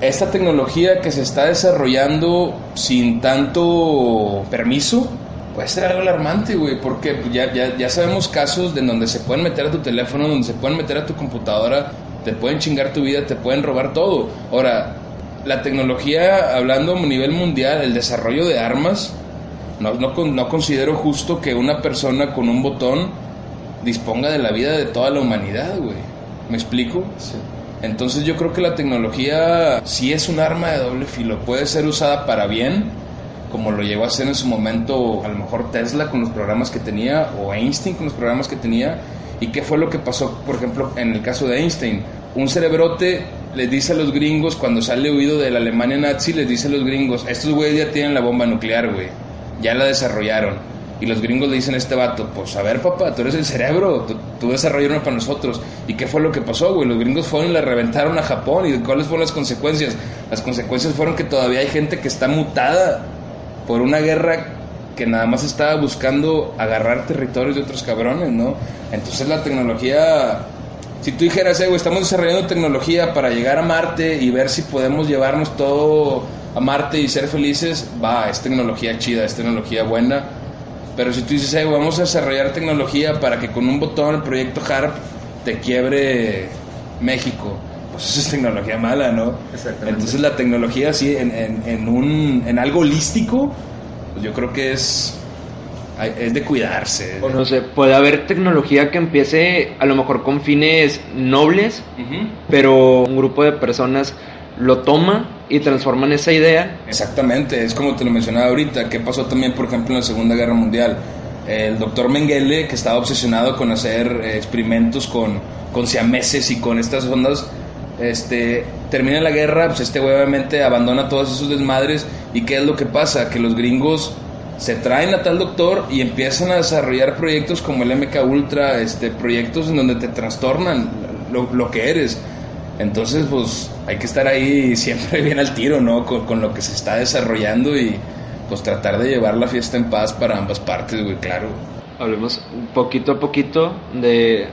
Esta tecnología que se está desarrollando sin tanto permiso, puede ser algo alarmante, güey, porque ya, ya, ya sabemos casos de donde se pueden meter a tu teléfono, donde se pueden meter a tu computadora, te pueden chingar tu vida, te pueden robar todo. Ahora, la tecnología, hablando a nivel mundial, el desarrollo de armas, no, no, no considero justo que una persona con un botón disponga de la vida de toda la humanidad, güey. ¿Me explico? Sí. Entonces yo creo que la tecnología sí es un arma de doble filo, puede ser usada para bien, como lo llegó a hacer en su momento a lo mejor Tesla con los programas que tenía o Einstein con los programas que tenía. ¿Y qué fue lo que pasó, por ejemplo, en el caso de Einstein? Un cerebrote les dice a los gringos, cuando sale huido de la Alemania nazi, les dice a los gringos, estos güeyes ya tienen la bomba nuclear, güey, ya la desarrollaron. Y los gringos le dicen a este vato, pues a ver papá, tú eres el cerebro, tú, tú desarrollaron para nosotros. ¿Y qué fue lo que pasó, güey? Los gringos fueron y le reventaron a Japón. ¿Y cuáles fueron las consecuencias? Las consecuencias fueron que todavía hay gente que está mutada por una guerra que nada más estaba buscando agarrar territorios de otros cabrones, ¿no? Entonces la tecnología, si tú dijeras, eh, güey, estamos desarrollando tecnología para llegar a Marte y ver si podemos llevarnos todo a Marte y ser felices, va, es tecnología chida, es tecnología buena. Pero si tú dices, eh, vamos a desarrollar tecnología para que con un botón el proyecto HARP te quiebre México, pues eso es tecnología mala, ¿no? Exactamente. Entonces la tecnología así en, en, en, un, en algo holístico, pues yo creo que es, es de cuidarse. O no sé, puede haber tecnología que empiece a lo mejor con fines nobles, pero un grupo de personas lo toma y transforman esa idea. Exactamente, es como te lo mencionaba ahorita, que pasó también, por ejemplo, en la Segunda Guerra Mundial. El doctor Mengele, que estaba obsesionado con hacer eh, experimentos con, con siameses y con estas ondas, este, termina la guerra, pues este güey obviamente abandona todos esos desmadres. ¿Y qué es lo que pasa? Que los gringos se traen a tal doctor y empiezan a desarrollar proyectos como el MK Ultra, este, proyectos en donde te trastornan lo, lo que eres. Entonces, pues hay que estar ahí siempre bien al tiro, ¿no? Con, con, lo que se está desarrollando y pues tratar de llevar la fiesta en paz para ambas partes, güey, claro. Hablemos poquito a poquito de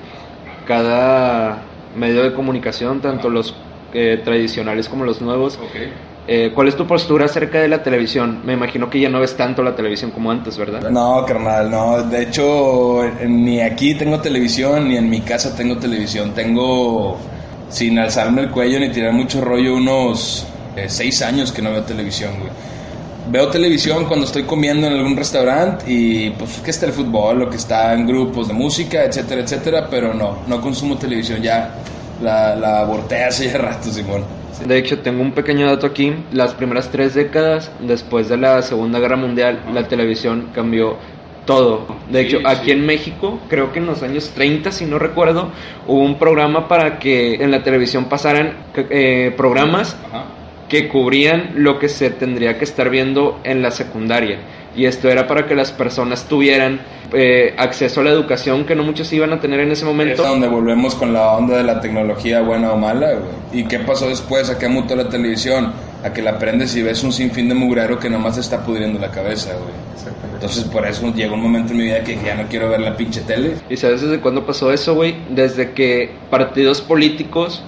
cada medio de comunicación, tanto los eh, tradicionales como los nuevos. Okay. Eh, ¿Cuál es tu postura acerca de la televisión? Me imagino que ya no ves tanto la televisión como antes, ¿verdad? No, carnal, no. De hecho, ni aquí tengo televisión, ni en mi casa tengo televisión. Tengo, sin alzarme el cuello ni tirar mucho rollo, unos eh, seis años que no veo televisión, güey. Veo televisión cuando estoy comiendo en algún restaurante y pues que está el fútbol o que está en grupos de música, etcétera, etcétera, pero no, no consumo televisión ya, la, la aborté hace ya rato, Simón. De hecho, tengo un pequeño dato aquí. Las primeras tres décadas después de la Segunda Guerra Mundial, la televisión cambió todo. De Sí, hecho, aquí sí. en México, creo que en los años 30, si no recuerdo, hubo un programa para que en la televisión pasaran eh, programas Ajá. Que cubrían lo que se tendría que estar viendo en la secundaria. Y esto era para que las personas tuvieran eh, acceso a la educación que no muchos iban a tener en ese momento. Es donde volvemos con la onda de la tecnología buena o mala, güey. ¿Y qué pasó después? ¿A qué mutó la televisión? A que la prendes y ves un sinfín de mugrero que nomás te está pudriendo la cabeza, güey. Entonces por eso llegó un momento en mi vida que ya no quiero ver la pinche tele. ¿Y sabes desde cuándo pasó eso, güey? Desde que partidos políticos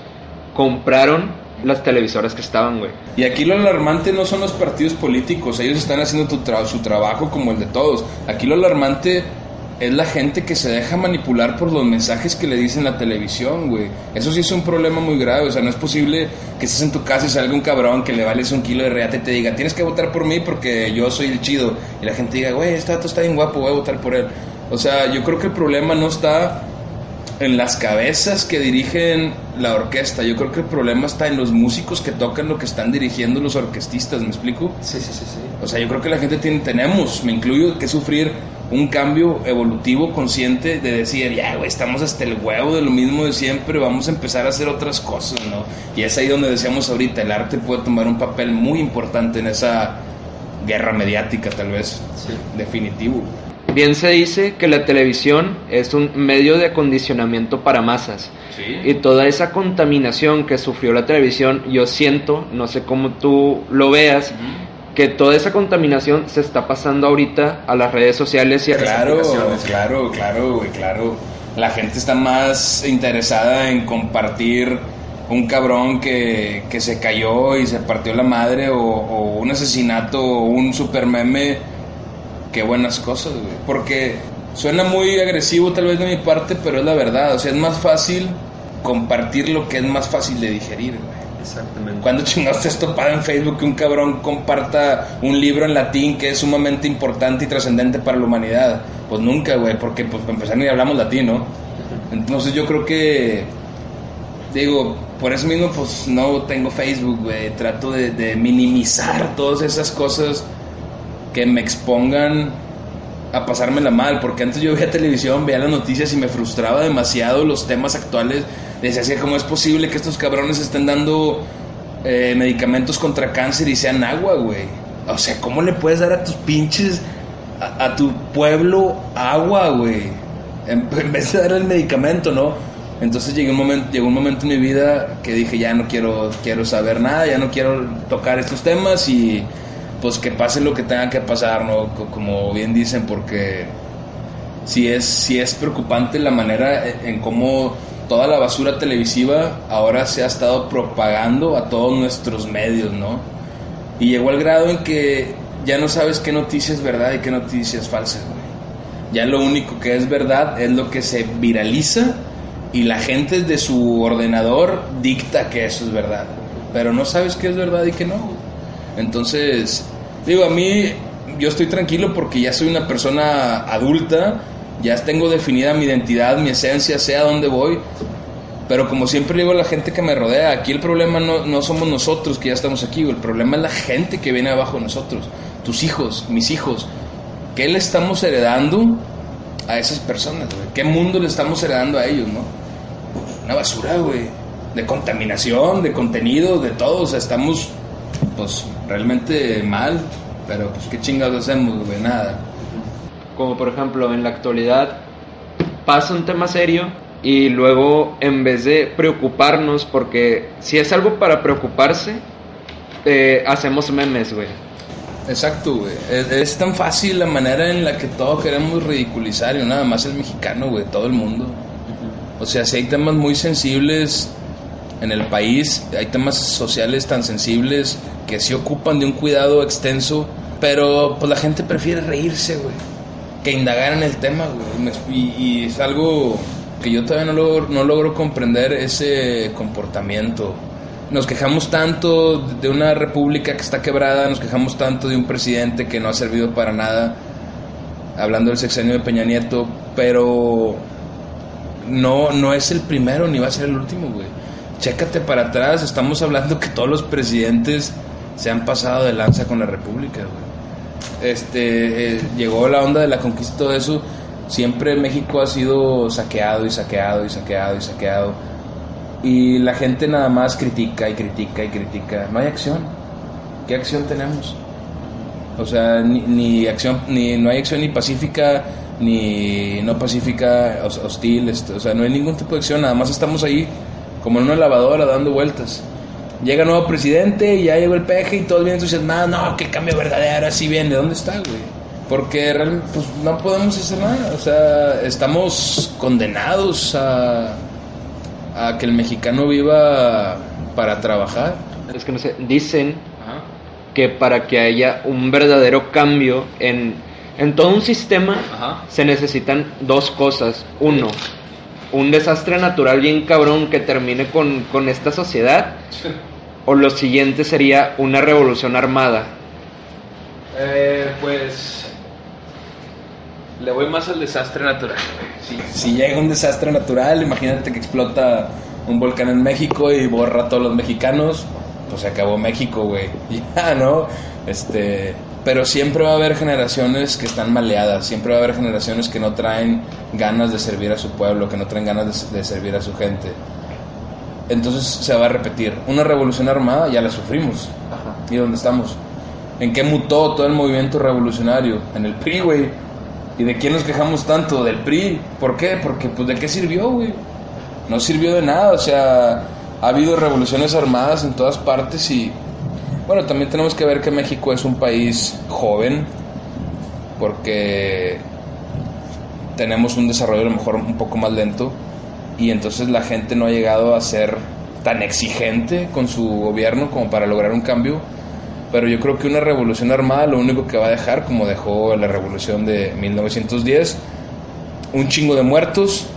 compraron las televisoras que estaban, güey. Y aquí lo alarmante no son los partidos políticos, ellos están haciendo tu tra- su trabajo como el de todos. Aquí lo alarmante es la gente que se deja manipular por los mensajes que le dicen la televisión, güey. Eso sí es un problema muy grave, o sea, no es posible que estés en tu casa y salga un cabrón que le vales un kilo de reata y te diga, tienes que votar por mí porque yo soy el chido. Y la gente diga, güey, este dato está bien guapo, voy a votar por él. O sea, yo creo que el problema no está en las cabezas que dirigen la orquesta. Yo creo que el problema está en los músicos que tocan lo que están dirigiendo los orquestistas, ¿me explico? Sí, sí, sí, sí. O sea, yo creo que la gente tiene, tenemos, me incluyo, que sufrir un cambio evolutivo consciente de decir, ya, güey, estamos hasta el huevo de lo mismo de siempre, vamos a empezar a hacer otras cosas, ¿no? Y es ahí donde decíamos ahorita, el arte puede tomar un papel muy importante en esa guerra mediática, tal vez, Sí. definitivo. Bien se dice que la televisión es un medio de acondicionamiento para masas. Y toda esa contaminación que sufrió la televisión, yo siento, no sé cómo tú lo veas, que toda esa contaminación se está pasando ahorita a las redes sociales y a las Claro, aplicaciones. claro, claro, güey, claro. La gente está más interesada en compartir un cabrón que, que se cayó y se partió la madre o, o un asesinato o un super meme que buenas cosas, güey. Porque suena muy agresivo tal vez de mi parte, pero es la verdad. O sea, es más fácil compartir lo que es más fácil de digerir, güey. Exactamente. ¿Cuándo chingados te has topado en Facebook que un cabrón comparta un libro en latín que es sumamente importante y trascendente para la humanidad? Pues nunca, güey, porque pues para empezar ni hablamos latín, ¿no? Entonces yo creo que digo, por eso mismo pues no tengo Facebook, güey. Trato de, de minimizar todas esas cosas que me expongan a pasármela mal, porque antes yo veía televisión, veía las noticias y me frustraba demasiado los temas actuales. Decía ¿cómo es posible que estos cabrones estén dando eh, medicamentos contra cáncer y sean agua, güey? O sea, ¿cómo le puedes dar a tus pinches, a, tu pueblo agua, güey? En, en vez de darle el medicamento, ¿no? Entonces llegó un momento, llegó un momento en mi vida que dije, ya no quiero, quiero saber nada, ya no quiero tocar estos temas y pues que pase lo que tenga que pasar, ¿no? Co- Como bien dicen, porque sí es, sí es preocupante la manera en en cómo toda la basura televisiva ahora se ha estado propagando a todos nuestros medios, ¿no? Y llegó al grado en que ya no sabes qué noticia es verdad y qué noticia es falsa, güey. Ya lo único que es verdad es lo que se viraliza y la gente de su ordenador dicta que eso es verdad. Pero no sabes qué es verdad y qué no. Entonces, digo, a mí yo estoy tranquilo porque ya soy una persona adulta, ya tengo definida mi identidad, mi esencia, sé a dónde voy. Pero como siempre digo a la gente que me rodea, aquí el problema no, no somos nosotros que ya estamos aquí, el problema es la gente que viene abajo de nosotros, tus hijos, mis hijos. ¿Qué le estamos heredando a esas personas? ¿Qué mundo le estamos heredando a ellos, no? Una basura, güey. De contaminación, de contenido, de todo. O sea, estamos, pues, realmente mal. Pero, pues, ¿qué chingados hacemos, güey? Nada. Como por ejemplo, en la actualidad pasa un tema serio y luego en vez de preocuparnos, porque si es algo para preocuparse, eh, hacemos memes, güey. Exacto, güey. Es, es tan fácil la manera en la que todo queremos ridiculizar y nada más el mexicano, güey, todo el mundo. O sea, si hay temas muy sensibles en el país, hay temas sociales tan sensibles que sí ocupan de un cuidado extenso, pero pues la gente prefiere reírse, güey, que indagar en el tema, güey. Y, es algo que yo todavía no logro, no logro comprender ese comportamiento. Nos quejamos tanto de una república que está quebrada, nos quejamos tanto de un presidente que no ha servido para nada, hablando del sexenio de Peña Nieto, pero no, no es el primero ni va a ser el último, güey. Chécate para atrás, estamos hablando que todos los presidentes se han pasado de lanza con la República, güey. Este, eh, llegó la onda de la conquista y todo eso. Siempre México ha sido saqueado y saqueado y saqueado y saqueado. Y la gente nada más critica y critica y critica. No hay acción. ¿Qué acción tenemos? O sea, ni, ni acción, ni no hay acción ni pacífica ni no pacífica, hos- hostil, este, o sea, no hay ningún tipo de acción, nada más estamos ahí como en una lavadora dando vueltas. Llega nuevo presidente y ya llegó el peje y todos bien entusiasmados, no, que cambio verdadero, así viene, ¿dónde está, güey? Porque realmente pues, no podemos hacer nada, o sea, estamos condenados a, a que el mexicano viva para trabajar. Es que no sé, dicen que para que haya un verdadero cambio en, en todo un sistema Ajá. se necesitan dos cosas. Uno, un desastre natural bien cabrón que termine con, con esta sociedad. O lo siguiente sería una revolución armada. Eh, pues le voy más al desastre natural. Si, si llega un desastre natural, imagínate que explota un volcán en México y borra a todos los mexicanos, pues se acabó México, güey. Ya, ¿no? Este, pero siempre va a haber generaciones que están maleadas, siempre va a haber generaciones que no traen ganas de servir a su pueblo, que no traen ganas de, de servir a su gente. Entonces se va a repetir. Una revolución armada ya la sufrimos. ¿Y dónde estamos? ¿En qué mutó todo el movimiento revolucionario? En el PRI, güey. ¿Y de quién nos quejamos tanto? Del PRI. ¿Por qué? Porque, pues, ¿de qué sirvió, güey? No sirvió de nada. O sea, ha habido revoluciones armadas en todas partes y... Bueno, también tenemos que ver que México es un país joven porque tenemos un desarrollo a lo mejor un poco más lento y entonces la gente no ha llegado a ser tan exigente con su gobierno como para lograr un cambio. Pero yo creo que una revolución armada lo único que va a dejar, como dejó la revolución de 1910, un chingo de muertos,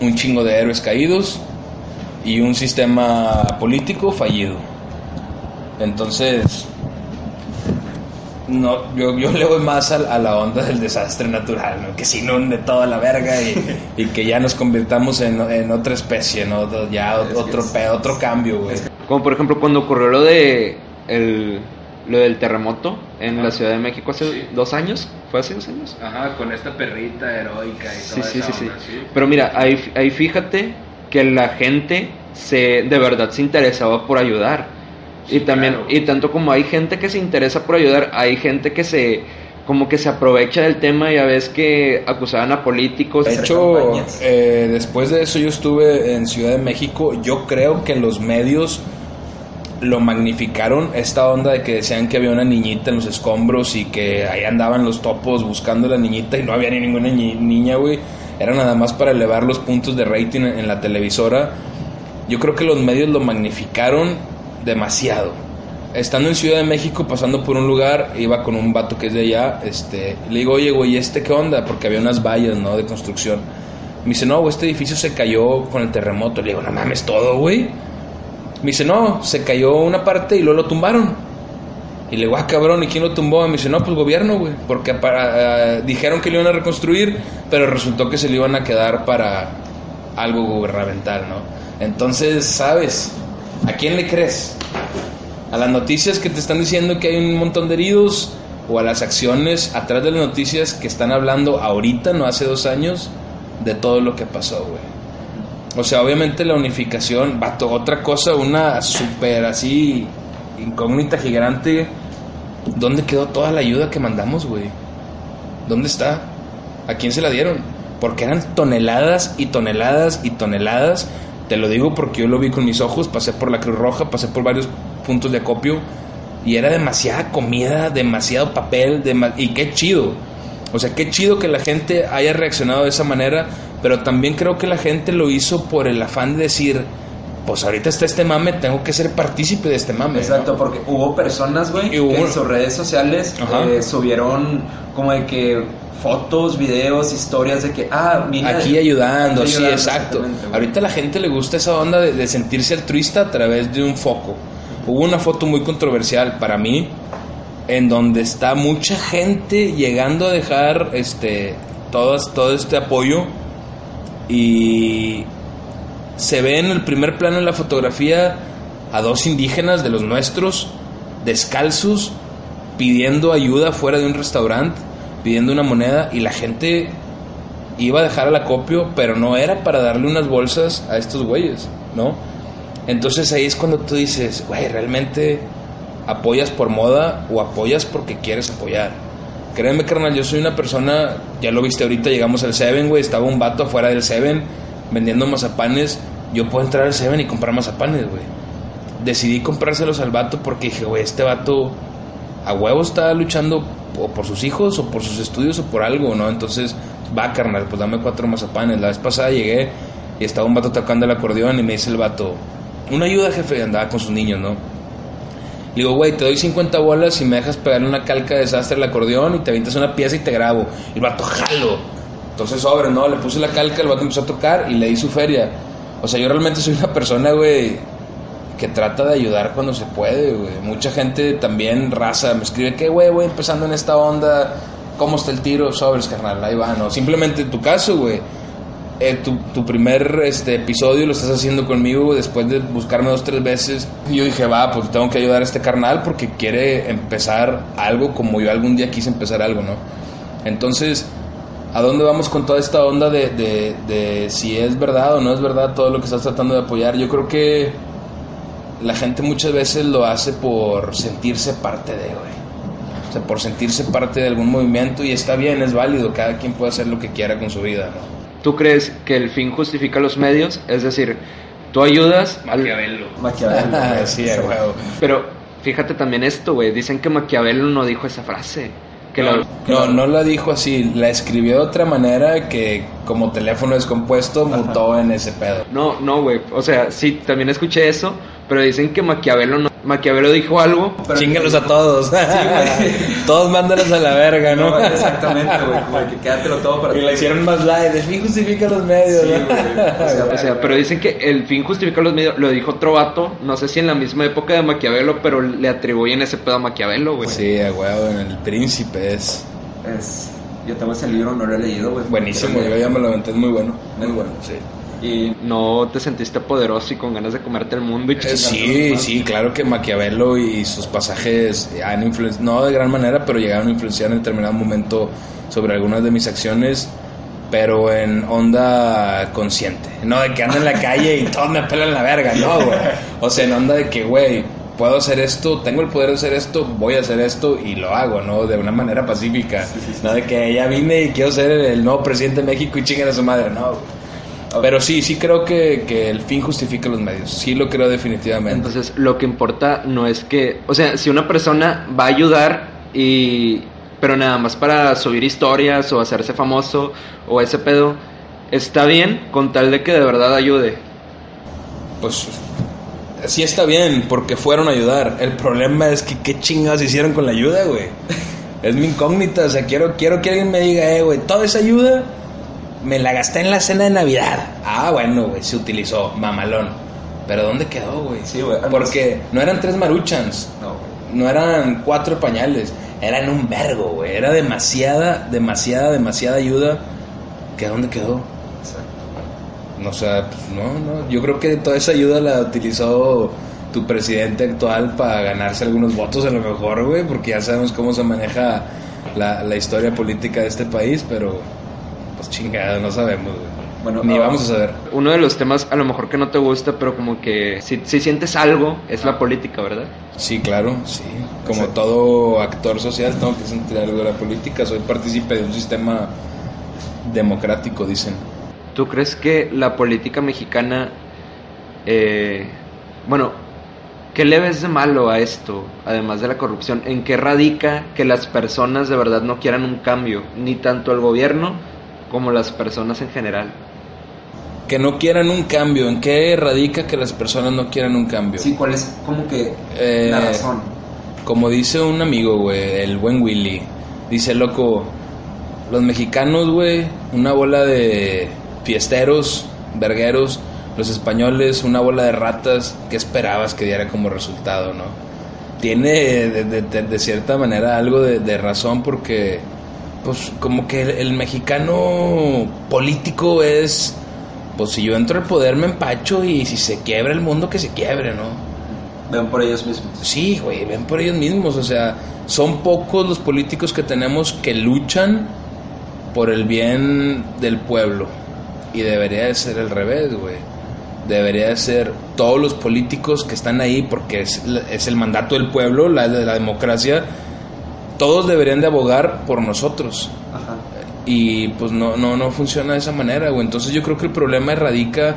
un chingo de héroes caídos y un sistema político fallido. Entonces, no, yo, yo le voy más a, a la onda del desastre natural, ¿no? que se inunde toda la verga y, y que ya nos convirtamos en, en otra especie, ¿no? Ya Es otro, es- otro cambio, güey. Como por ejemplo cuando ocurrió lo de el, lo del terremoto en Ajá. la Ciudad de México hace Sí. dos años, ¿fue hace dos años? Ajá, con esta perrita heroica y Sí, sí, sí, sí. Pero mira, ahí, ahí fíjate que la gente se de verdad se interesaba por ayudar. Y Sí, también, claro. y tanto como hay gente que se interesa por ayudar, hay gente que se como que se aprovecha del tema, ya ves que acusaban a políticos. De hecho, eh, después de eso yo estuve en Ciudad de México. Yo creo que los medios lo magnificaron, esta onda de que decían que había una niñita en los escombros y que ahí andaban los topos buscando a la niñita y no había ni ninguna ni- niña, güey. Era nada más para elevar los puntos de rating en, en la televisora. Yo creo que los medios lo magnificaron demasiado. Estando en Ciudad de México, pasando por un lugar, iba con un vato que es de allá, este, le digo, oye, güey, ¿este qué onda? Porque había unas vallas, ¿no? De construcción. Me dice, no, güey, este edificio se cayó con el terremoto. Le digo, no mames, todo, güey. Me dice, no, se cayó una parte y luego lo tumbaron. Y le digo, ah, cabrón, ¿y quién lo tumbó? Me dice, no, pues gobierno, güey. Porque para, eh, dijeron que lo iban a reconstruir, pero resultó que se lo iban a quedar para algo gubernamental, ¿no? Entonces, ¿sabes? ¿A quién le crees? ¿A las noticias que te están diciendo que hay un montón de heridos? ¿O a las acciones atrás de las noticias que están hablando ahorita, no hace dos años, de todo lo que pasó, güey? O sea, obviamente la unificación, vato, otra cosa, una súper así incógnita gigante. ¿Dónde quedó toda la ayuda que mandamos, güey? ¿Dónde está? ¿A quién se la dieron? Porque eran toneladas y toneladas y toneladas. Te lo digo porque yo lo vi con mis ojos, pasé por la Cruz Roja, pasé por varios puntos de acopio y era demasiada comida, demasiado papel, y qué chido. O sea, qué chido que la gente haya reaccionado de esa manera, pero también creo que la gente lo hizo por el afán de decir, pues ahorita está este mame, tengo que ser partícipe de este mame. ¿no? Exacto, porque hubo personas, güey, hubo- que en sus redes sociales eh, subieron como de que fotos, videos, historias de que, ah, mira. Aquí ayudando, sí, ayudando, exacto. Ahorita a la gente le gusta esa onda de, de sentirse altruista a través de un foco. Hubo una foto muy controversial para mí, en donde está mucha gente llegando a dejar este todas, todo este apoyo y se ve en el primer plano en la fotografía a dos indígenas de los nuestros descalzos pidiendo ayuda fuera de un restaurante, pidiendo una moneda y la gente iba a dejar el acopio, pero no era para darle unas bolsas a estos güeyes, ¿no? Entonces ahí es cuando tú dices, güey, realmente apoyas por moda o apoyas porque quieres apoyar. Créeme, carnal, yo soy una persona, ya lo viste ahorita, llegamos al Seven, güey, estaba un vato afuera del Seven vendiendo mazapanes. Yo puedo entrar al Seven y comprar mazapanes, güey. Decidí comprárselos al vato porque dije, güey, este vato a huevo está luchando o por sus hijos o por sus estudios o por algo, ¿no? Entonces, va, carnal, pues dame cuatro mazapanes. La vez pasada llegué y estaba un vato tocando el acordeón y me dice el vato, una ayuda, jefe, andaba con sus niños, ¿no? Digo, güey, te doy 50 bolas y me dejas pegarle una calca de desastre al acordeón y te avientas una pieza y te grabo. Y el vato, jalo. Entonces, sobre, ¿no? Le puse la calca, el vato empezó a tocar y le di su feria. O sea, yo realmente soy una persona, güey, que trata de ayudar cuando se puede, güey. Mucha gente también, raza, me escribe que, güey, voy empezando en esta onda, ¿cómo está el tiro? Sobres, carnal, ahí va, ¿no? Simplemente en tu caso, güey. eh, tu, tu primer este, episodio lo estás haciendo conmigo güey, después de buscarme dos, tres veces. Y yo dije, va, pues tengo que ayudar a este carnal porque quiere empezar algo como yo algún día quise empezar algo, ¿no? Entonces, ¿a dónde vamos con toda esta onda de, de, de si es verdad o no es verdad todo lo que estás tratando de apoyar? Yo creo que la gente muchas veces lo hace por sentirse parte de, güey. O sea, por sentirse parte de algún movimiento y está bien, es válido, cada quien puede hacer lo que quiera con su vida, ¿no? ¿Tú crees que el fin justifica los medios? Es decir, tú ayudas al... Maquiavelo. Ah, güey. sí. Pero fíjate también esto, güey. Dicen que Maquiavelo no dijo esa frase. Que no, la- no, no la dijo así, la escribió de otra manera que como teléfono descompuesto mutó en ese pedo. No, no, güey. O sea, sí, también escuché eso, pero dicen que Maquiavelo no, Maquiavelo dijo algo. Chingalos a todos. güey. todos mándalos a la verga, ¿no? No, exactamente, güey. Como que quédatelo todo para y ti. le hicieron más light. El fin justifica los medios, Sí, ¿no? güey. O sea, O sea, pero dicen que el fin justifica los medios. Lo dijo otro vato, no sé si en la misma época de Maquiavelo, pero le atribuyen ese pedo a Maquiavelo, güey. Sí, en el príncipe es Es, yo tengo ese libro, no lo he leído, güey. buenísimo. Yo ya me lo aventé, es muy bueno. Muy bueno, sí. Y ¿No te sentiste poderoso y con ganas de comerte el mundo y Eh, sí, sí, claro que Maquiavelo y sus pasajes han influenciado, no de gran manera, pero llegaron a influenciar en determinado momento sobre algunas de mis acciones, pero en onda consciente. No de que ando en la calle y todos me pelan la verga, no, güey. O sea, en onda de que, güey, puedo hacer esto, tengo el poder de hacer esto, voy a hacer esto y lo hago, ¿no? De una manera pacífica. No de que ya vine y quiero ser el nuevo presidente de México y chinguen a su madre, no, güey. Pero sí, sí creo que, que el fin justifica los medios. Sí lo creo definitivamente. Entonces, lo que importa no es que, o sea, si una persona va a ayudar y pero nada más para subir historias o hacerse famoso o ese pedo, está bien con tal de que de verdad ayude. Pues sí está bien, porque fueron a ayudar. El problema es que qué chingados hicieron con la ayuda, güey. Es mi incógnita, o sea, quiero, quiero que alguien me diga, eh, güey, toda esa ayuda me la gasté en la cena de Navidad. Ah, bueno, güey, se utilizó, mamalón. Pero ¿dónde quedó, güey? Sí, güey. Porque no eran tres maruchans, no, güey. no eran cuatro pañales, eran un vergo, güey. Era demasiada, demasiada, demasiada ayuda. ¿Que dónde quedó? Exacto. O sea, pues, no, no. Yo creo que toda esa ayuda la utilizó tu presidente actual para ganarse algunos votos a lo mejor, güey, porque ya sabemos cómo se maneja la, la historia política de este país, pero pues no sabemos, güey. Bueno, Ni ah, vamos a saber. Uno de los temas a lo mejor que no te gusta, pero como que si, si sientes algo, es la política, ¿verdad? Sí, claro, sí. Como Exacto. todo actor social, tengo que sentir algo de la política. Soy partícipe de un sistema democrático, dicen. ¿Tú crees que la política mexicana, eh, bueno, qué le ves de malo a esto, además de la corrupción? ¿En qué radica que las personas de verdad no quieran un cambio, ni tanto el gobierno como las personas en general? Que no quieran un cambio. ¿En qué radica que las personas no quieran un cambio? Sí, ¿cuál es como que Eh, la razón? Como dice un amigo, güey, el buen Willy, dice, loco, los mexicanos, güey, una bola de fiesteros, vergueros, los españoles, una bola de ratas, ¿qué esperabas que diera como resultado, no? Tiene de, de- de- de cierta manera algo de, de razón porque, pues, como que el, el mexicano político es, pues, si yo entro al poder me empacho y si se quiebra el mundo, que se quiebre, ¿no? Ven por ellos mismos. Sí, güey, ven por ellos mismos. O sea, son pocos los políticos que tenemos que luchan por el bien del pueblo. Y debería de ser al revés, güey. Debería de ser todos los políticos que están ahí porque es, es el mandato del pueblo, la, la democracia. Todos deberían de abogar por nosotros. Ajá. Y pues no, no, no funciona de esa manera, güey. Entonces yo creo que el problema radica.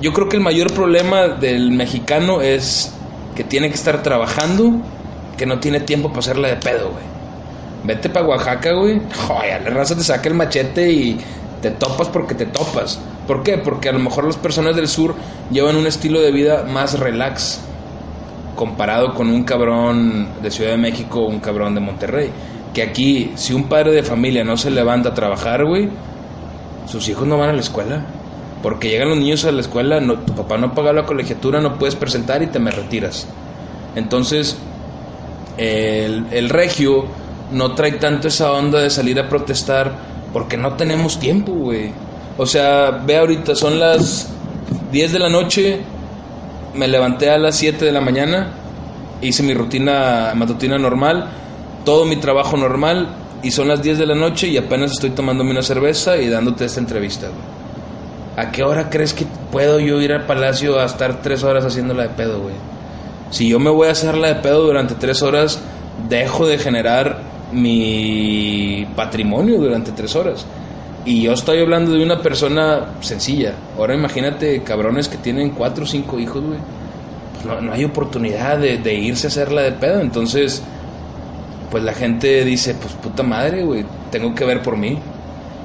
Yo creo que el mayor problema del mexicano es que tiene que estar trabajando, que no tiene tiempo para hacerla de pedo, güey. Vete para Oaxaca, güey. Joder, la raza te saca el machete y te topas porque te topas. ¿Por qué? Porque a lo mejor las personas del sur llevan un estilo de vida más relax comparado con un cabrón de Ciudad de México un cabrón de Monterrey. Que aquí, si un padre de familia no se levanta a trabajar, güey, sus hijos no van a la escuela. Porque llegan los niños a la escuela, tu papá no paga la colegiatura, no puedes presentar y te me retiras. Entonces, el, el regio no trae tanto esa onda de salir a protestar porque no tenemos tiempo, güey. O sea, ve ahorita, son las 10 de la noche, me levanté a las 7 de la mañana, hice mi rutina matutina normal, todo mi trabajo normal, y son las 10 de la noche y apenas estoy tomándome una cerveza y dándote esta entrevista, güey. ¿A qué hora crees que puedo yo ir al palacio a estar tres horas haciéndola de pedo, güey? Si yo me voy a hacerla de pedo durante tres horas, dejo de generar mi patrimonio durante tres horas. Y yo estoy hablando de una persona sencilla. Ahora imagínate cabrones que tienen cuatro o cinco hijos, güey. Pues no, hay oportunidad de, de irse a hacerla de pedo. Entonces, pues la gente dice, pues puta madre, güey, tengo que ver por mí.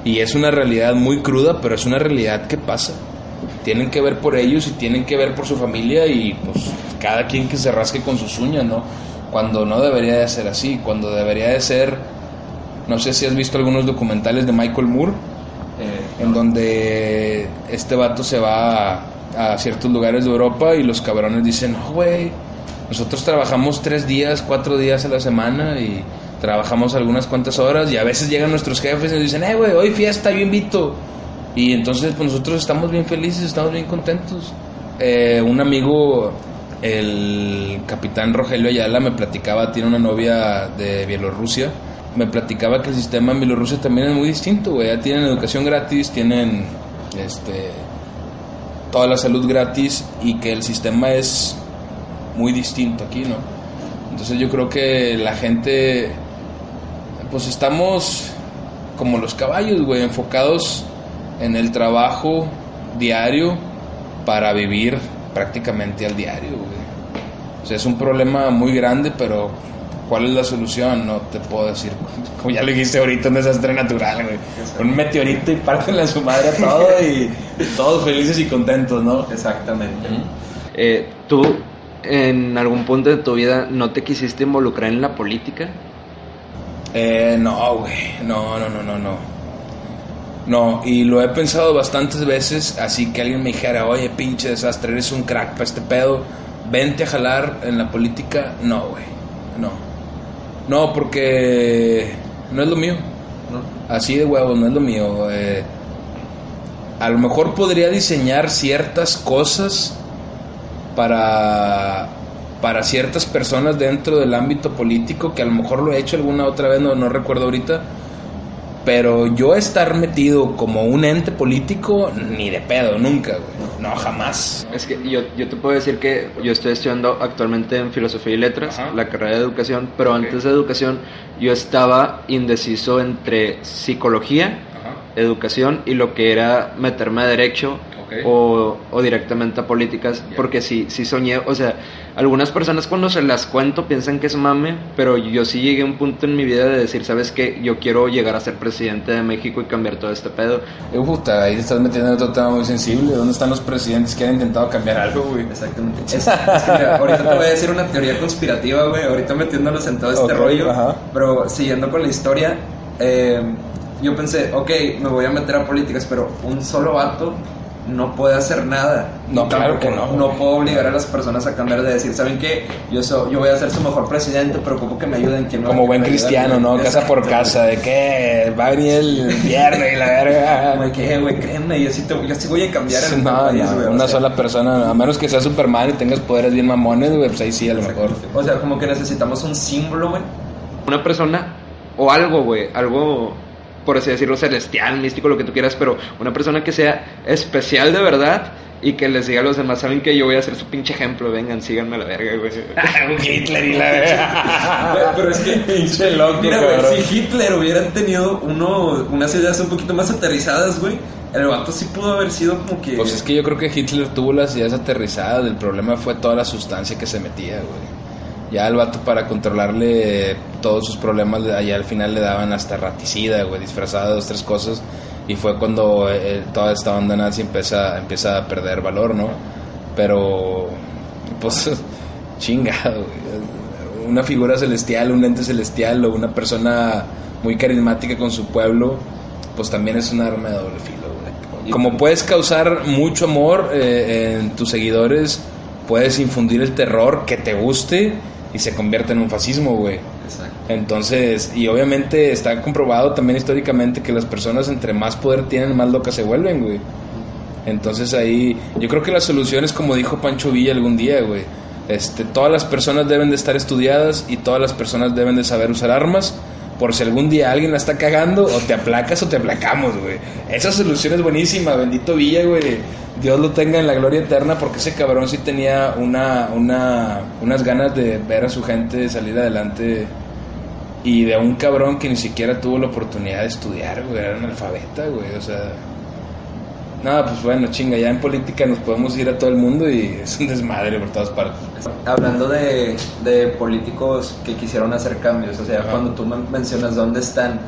Y es una realidad muy cruda, pero es una realidad que pasa. Tienen que ver por ellos y tienen que ver por su familia y pues cada quien que se rasque con sus uñas, ¿no? Cuando no debería de ser así, cuando debería de ser, no sé si has visto algunos documentales de Michael Moore, en donde este vato se va a, ciertos lugares de Europa y los cabrones dicen, no, güey, nosotros trabajamos tres días, cuatro días a la semana y trabajamos algunas cuantas horas y a veces llegan nuestros jefes y nos dicen, eh, güey, hoy fiesta, yo invito. Y entonces pues nosotros estamos bien felices, estamos bien contentos. Eh, un amigo, el capitán Rogelio Ayala, me platicaba, tiene una novia de Bielorrusia, me platicaba que el sistema en Bielorrusia también es muy distinto, güey. Ya tienen educación gratis, tienen este toda la salud gratis y que el sistema es muy distinto aquí, ¿no? Entonces yo creo que la gente, pues estamos como los caballos, güey, enfocados en el trabajo diario para vivir prácticamente al diario. O sea, es un problema muy grande, pero ¿cuál es la solución? No te puedo decir. Como ya lo dijiste ahorita, un desastre natural, güey. Un meteorito y pártenle a su madre a todo y todos felices y contentos, ¿no? Exactamente. Eh, ¿Tú en algún punto de tu vida no te quisiste involucrar en la política? Eh, no, güey. No, no, no, no, no. No, y lo he pensado bastantes veces, así que alguien me dijera, oye, pinche desastre, eres un crack para este pedo, vente a jalar en la política. No, güey. No. No, porque no es lo mío. ¿no? Así de huevos, no es lo mío. eh. a lo mejor podría diseñar ciertas cosas para, para ciertas personas dentro del ámbito político, que a lo mejor lo he hecho alguna otra vez, no, no recuerdo ahorita. Pero yo estar metido como un ente político, ni de pedo, nunca, güey. No, jamás. Es que yo, yo te puedo decir que yo estoy estudiando actualmente en Filosofía y Letras, Ajá. la carrera de Educación, pero antes de Educación yo estaba indeciso entre Psicología, Educación y lo que era meterme a Derecho o, o directamente a Políticas, porque sí, sí soñé, o sea, algunas personas cuando se las cuento piensan que es mame, pero yo sí llegué a un punto en mi vida de decir, ¿sabes qué? Yo quiero llegar a ser presidente de México y cambiar todo este pedo. Eh, puta, ahí te estás metiendo en otro tema muy sensible. ¿Dónde están los presidentes que han intentado cambiar algo, güey? Exactamente. Es, es que mira, ahorita te voy a decir una teoría conspirativa, güey. Ahorita metiéndonos en todo este Ok, rollo. ajá. Pero siguiendo con la historia, eh, yo pensé, ok, me voy a meter a políticas, pero un solo vato no puede hacer nada. No, claro que no, No puedo obligar a las personas a cambiar de decir, ¿saben qué? Yo, so- yo voy a ser su mejor presidente, pero ocupo que me ayuden. ¿quién me- Como buen cristiano, ¿no? Casa por casa, de que va a venir el viernes y la verga. Güey, ¿qué, güey? Créeme, yo sí, te- yo sí voy a cambiar el No, país, no, güey, o una sea. sola persona, a menos que sea Superman y tengas poderes bien mamones, güey, pues ahí sí, a lo mejor. O sea, como que necesitamos un símbolo, güey. una persona o algo, güey, algo, por así decirlo, celestial, místico, lo que tú quieras, pero una persona que sea especial de verdad y que les diga a los demás, saben que yo voy a ser su pinche ejemplo, vengan, síganme a la verga, güey. Un Hitler y la verga. Pero es que, Pinche loco, mira, güey, si Hitler hubiera tenido uno, unas ideas un poquito más aterrizadas, güey, el vato sí pudo haber sido como que. Pues es que yo creo que Hitler tuvo las ideas aterrizadas, el problema fue toda la sustancia que se metía, güey. Ya el vato para controlarle todos sus problemas, allá al final le daban hasta raticida, güey, disfrazada de dos, tres cosas. Y fue cuando eh, toda esta onda nazi empieza, empieza a perder valor, ¿no? Pero, pues, chingado, güey. Una figura celestial, un ente celestial o una persona muy carismática con su pueblo, pues también es un arma de doble filo, güey. Como puedes causar mucho amor eh, en tus seguidores, puedes infundir el terror que te guste y se convierte en un fascismo, güey. Exacto. Entonces, y obviamente está comprobado también históricamente que las personas entre más poder tienen, más locas se vuelven, güey. Entonces ahí, yo creo que la solución es como dijo Pancho Villa algún día, güey. Este, todas las personas deben de estar estudiadas y todas las personas deben de saber usar armas por si algún día alguien la está cagando o te aplacas o te aplacamos, güey. Esa solución es buenísima, bendito Villa, güey. Dios lo tenga en la gloria eterna porque ese cabrón sí tenía una, una, unas ganas de ver a su gente salir adelante y de un cabrón que ni siquiera tuvo la oportunidad de estudiar, güey, era analfabeta, güey, o sea... Nada, pues bueno, chinga, ya en política nos podemos ir a todo el mundo y es un desmadre por todas partes. Hablando de, de políticos que quisieron hacer cambios, o sea, Ajá. cuando tú men- mencionas dónde están,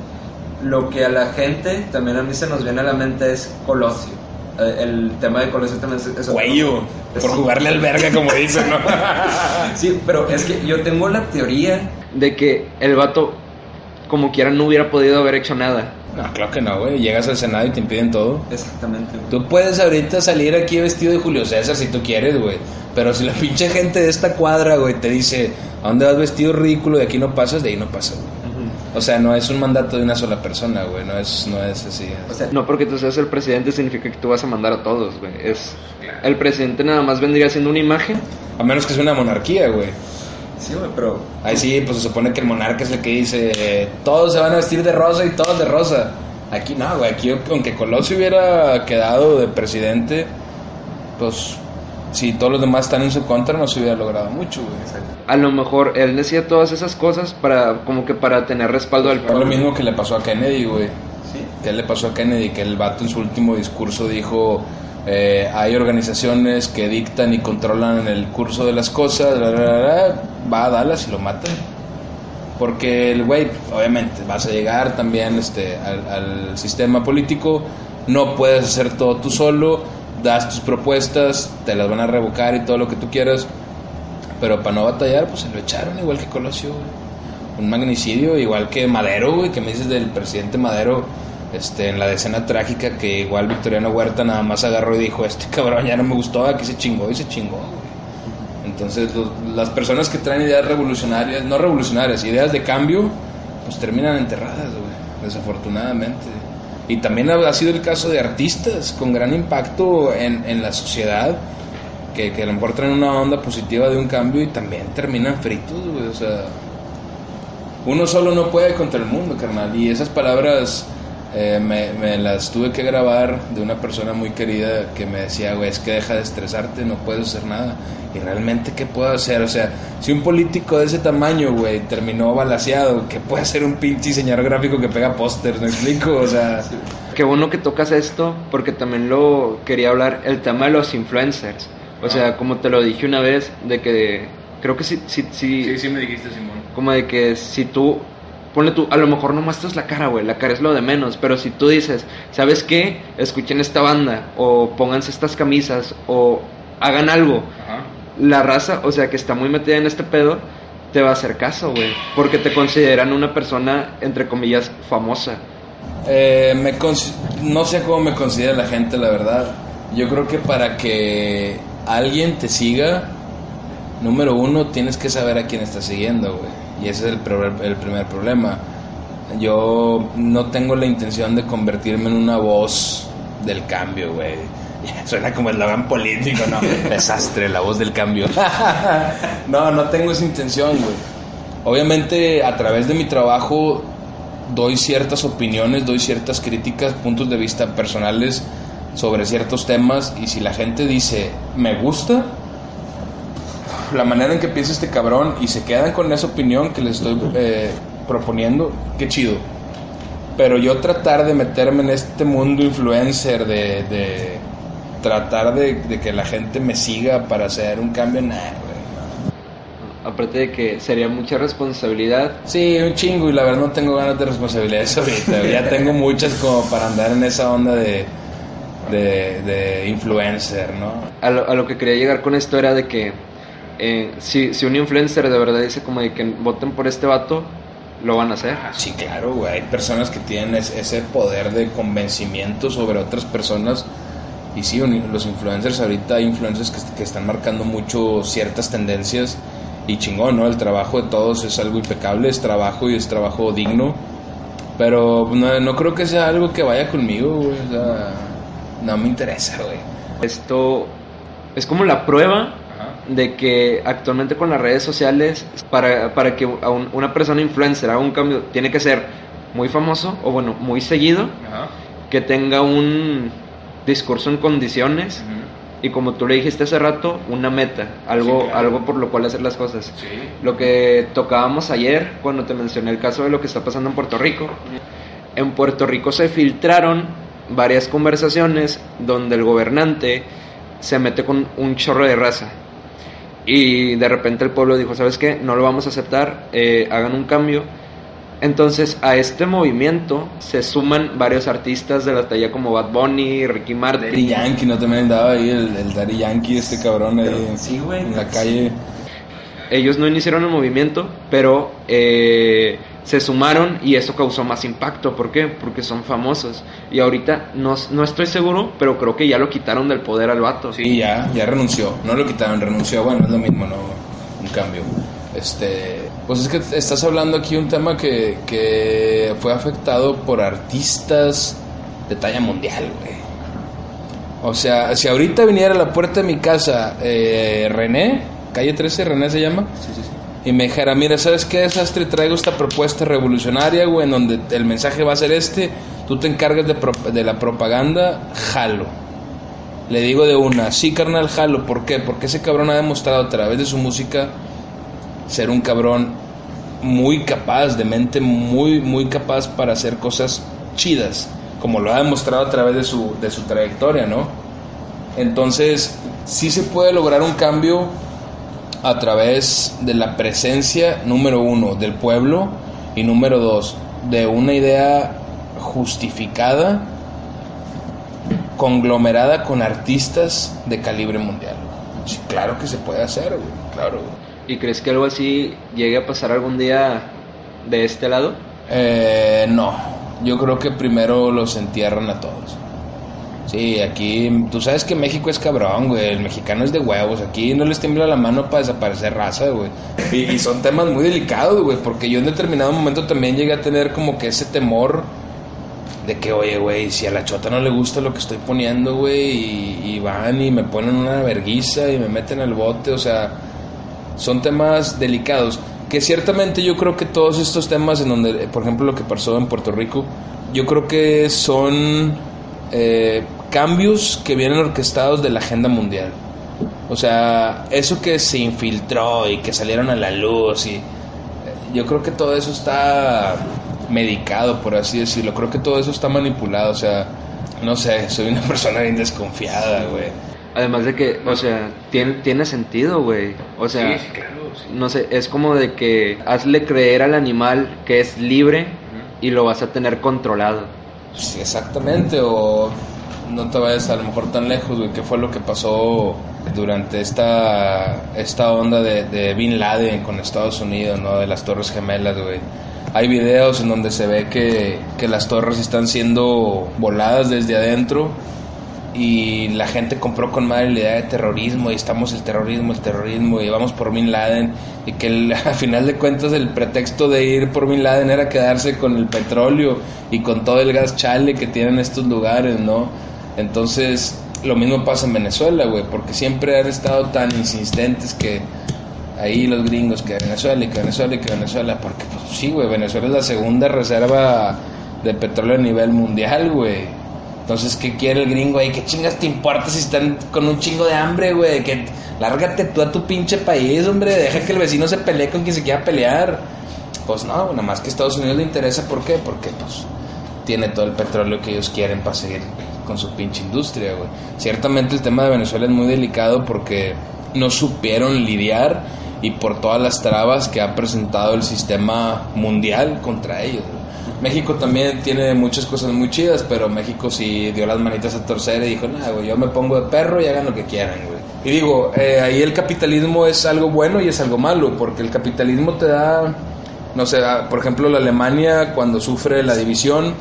lo que a la gente, también a mí se nos viene a la mente es Colosio. eh, el tema de Colosio también es... Cuello, es- por jugarle al verga, como dicen, ¿no? Sí, pero es que yo tengo la teoría... De que el vato, como quiera, no hubiera podido haber hecho nada. No, claro que no, güey. Llegas al Senado y te impiden todo. Exactamente. güey. Tú puedes ahorita salir aquí vestido de Julio César si tú quieres, güey. Pero si la pinche gente de esta cuadra, güey, te dice, ¿a dónde vas vestido ridículo? De aquí no pasas, de ahí no pasas, güey. O sea, no es un mandato de una sola persona, güey. No es, no es así. O sea, No porque tú seas el presidente significa que tú vas a mandar a todos, güey. Es el presidente nada más vendría siendo una imagen. A menos que sea una monarquía, güey. Sí, güey, pero... Ahí sí, pues se supone que el monarca es el que dice, eh, todos se van a vestir de rosa y todos de rosa. Aquí no, güey. Aquí, aunque Colosio hubiera quedado de presidente, pues si todos los demás están en su contra, no se hubiera logrado mucho, güey. A lo mejor él decía todas esas cosas para como que para tener respaldo del Fue lo pueblo. mismo que le pasó a Kennedy, güey. Sí. ¿Qué le pasó a Kennedy? Que el vato en su último discurso dijo, eh, hay organizaciones que dictan y controlan el curso de las cosas, la, la, la, la, va a Dallas y lo matan. Porque el güey, obviamente, vas a llegar también este, al, sistema político, no puedes hacer todo tú solo, das tus propuestas, te las van a revocar y todo lo que tú quieras, pero para no batallar, pues se lo echaron igual que Colosio, un magnicidio, igual que Madero, güey, que me dices del presidente Madero, este, en la decena trágica, que igual Victoriano Huerta nada más agarró y dijo, este cabrón ya no me gustó, aquí se chingó y se chingó. Entonces, las personas que traen ideas revolucionarias, no revolucionarias, ideas de cambio, pues terminan enterradas, güey, desafortunadamente. Y también ha, ha sido el caso de artistas con gran impacto en, en la sociedad, que, que a lo mejor una onda positiva de un cambio y también terminan fritos, güey, o sea uno solo no puede contra el mundo, carnal. Y esas palabras eh, me, me las tuve que grabar de una persona muy querida que me decía, güey, es que deja de estresarte, no puedes hacer nada. Y realmente, ¿qué puedo hacer? O sea, si un político de ese tamaño, güey, terminó balaseado, ¿qué puede hacer un pinche diseñador gráfico que pega pósters? ¿Me explico? O sea, Qué bueno que tocas esto, porque también lo quería hablar, el tema de los influencers. O sea, como te lo dije una vez, de que creo que sí, sí, sí, sí me dijiste, Simón. como de que si tú, ponle tú, a lo mejor no muestras la cara, güey, la cara es lo de menos, pero si tú dices, ¿sabes qué? Escuchen esta banda, o pónganse estas camisas, o hagan algo, Ajá. la raza, o sea, que está muy metida en este pedo, te va a hacer caso, güey, porque te consideran una persona, entre comillas, famosa. Eh, me no sé cómo me considera la gente, la verdad. Yo creo que para que alguien te siga, número uno, tienes que saber a quién estás siguiendo, güey. Y ese es el, el primer problema. Yo no tengo la intención de convertirme en una voz del cambio, güey. Suena como eslogan político, ¿no? Desastre, la voz del cambio. no, no tengo esa intención, güey. Obviamente, a través de mi trabajo, doy ciertas opiniones, doy ciertas críticas, puntos de vista personales sobre ciertos temas. Y si la gente dice, me gusta, la manera en que piensa este cabrón y se quedan con esa opinión que les estoy eh, proponiendo, qué chido. Pero yo tratar de meterme en este mundo influencer, de, de tratar de, de que la gente me siga para hacer un cambio, nada. Aparte de que sería mucha responsabilidad. Sí, un chingo y la verdad no tengo ganas de responsabilidades ahorita. Ya tengo muchas como para andar en esa onda de, de, de influencer, ¿no? A lo, a lo que quería llegar con esto era de que eh, si, si un influencer de verdad dice como de que voten por este vato, lo van a hacer. Sí, claro, güey. Hay personas que tienen es- ese poder de convencimiento sobre otras personas. Y sí, un- los influencers, ahorita hay influencers que, que están marcando mucho ciertas tendencias. Y chingón, ¿no? El trabajo de todos es algo impecable, es trabajo y es trabajo digno. Pero no, no creo que sea algo que vaya conmigo, güey. O sea, no me interesa, güey. Esto es como la prueba de que actualmente con las redes sociales, para, para que a un- una persona influencer haga un cambio, tiene que ser muy famoso o bueno, muy seguido, que tenga un discurso en condiciones y como tú le dijiste hace rato, una meta, algo, Sí, claro. algo por lo cual hacer las cosas. Sí. Lo que tocábamos ayer cuando te mencioné el caso de lo que está pasando en Puerto Rico. En Puerto Rico se filtraron varias conversaciones donde el gobernante se mete con un chorro de raza. Y de repente el pueblo dijo, ¿sabes qué? No lo vamos a aceptar, eh, hagan un cambio. Entonces a este movimiento se suman varios artistas de la talla como Bad Bunny, Ricky Martin. Daddy Yankee, ¿no? También andaba ahí el, el Daddy Yankee, este cabrón ahí Pero, sí, güey. en la calle. Ellos no iniciaron el movimiento, pero eh, se sumaron y eso causó más impacto. ¿Por qué? Porque son famosos. Y ahorita no, no estoy seguro, pero creo que ya lo quitaron del poder al vato. Sí, ya, ya renunció. No lo quitaron, renunció. Bueno, es lo mismo, no un cambio. Este, pues es que estás hablando aquí un tema que, que fue afectado por artistas de talla mundial, güey. O sea, si ahorita viniera a la puerta de mi casa eh, René, calle 13, René se llama, y me dijera, mira, ¿sabes qué, desastre? Traigo esta propuesta revolucionaria, güey, en donde el mensaje va a ser este, tú te encargas de, pro- de la propaganda, jalo. Le digo de una, sí, carnal, jalo. ¿Por qué? Porque ese cabrón ha demostrado a través de su música ser un cabrón muy capaz, de mente muy, muy capaz para hacer cosas chidas, como lo ha demostrado a través de su, de su trayectoria, ¿no? Entonces, sí se puede lograr un cambio a través de la presencia, número uno, del pueblo y número dos, de una idea justificada, conglomerada con artistas de calibre mundial. Sí, claro que se puede hacer, güey, claro. güey. ¿Y crees que algo así llegue a pasar algún día de este lado? Eh, no, yo creo que primero los entierran a todos. Sí, aquí, tú sabes que México es cabrón, güey. El mexicano es de huevos. Aquí no les tiembla la mano para desaparecer raza, güey. Y, son temas muy delicados, güey. Porque yo en determinado momento también llegué a tener como que ese temor de que, oye, güey, si a la chota no le gusta lo que estoy poniendo, güey, y, y van y me ponen una verguiza y me meten al bote, o sea, son temas delicados. Que ciertamente yo creo que todos estos temas, en donde, por ejemplo, lo que pasó en Puerto Rico, yo creo que son eh, cambios que vienen orquestados de la agenda mundial. O sea, eso que se infiltró y que salieron a la luz y eh, yo creo que todo eso está medicado, por así decirlo. Creo que todo eso está manipulado, o sea, no sé, soy una persona bien desconfiada, güey. Además de que, o sea, tiene, tiene sentido, güey. O sea, no sé, es como de que hazle creer al animal que es libre y lo vas a tener controlado. Sí, exactamente, o no te vayas a lo mejor tan lejos, güey, qué fue lo que pasó durante esta, esta onda de, de Bin Laden con Estados Unidos, ¿no? De las Torres Gemelas, güey. Hay videos en donde se ve que, que las torres están siendo voladas desde adentro y la gente compró con madre la idea de terrorismo y estamos el terrorismo, el terrorismo y vamos por Bin Laden y que el- a final de cuentas el pretexto de ir por Bin Laden era quedarse con el petróleo y con todo el gas chale que tienen estos lugares, ¿no? Entonces lo mismo pasa en Venezuela, güey, porque siempre han estado tan insistentes que ahí los gringos que Venezuela y que Venezuela y que Venezuela, porque pues sí, güey, Venezuela es la segunda reserva de petróleo a nivel mundial, güey. Entonces, ¿qué quiere el gringo ahí? ¿Qué chingas te importa si están con un chingo de hambre, güey? Que lárgate tú a tu pinche país, hombre. Deja que el vecino se pelee con quien se quiera pelear. Pues no, nada más que Estados Unidos le interesa. ¿Por qué? Porque, pues, tiene todo el petróleo que ellos quieren para seguir con su pinche industria, güey. Ciertamente el tema de Venezuela es muy delicado porque no supieron lidiar y por todas las trabas que ha presentado el sistema mundial contra ellos. güey. México también tiene muchas cosas muy chidas, pero México sí dio las manitas a torcer y dijo, nada, güey, yo me pongo de perro y hagan lo que quieran, güey. Y digo, eh, ahí el capitalismo es algo bueno y es algo malo, porque el capitalismo te da, no sé, ah, por ejemplo, la Alemania cuando sufre la división,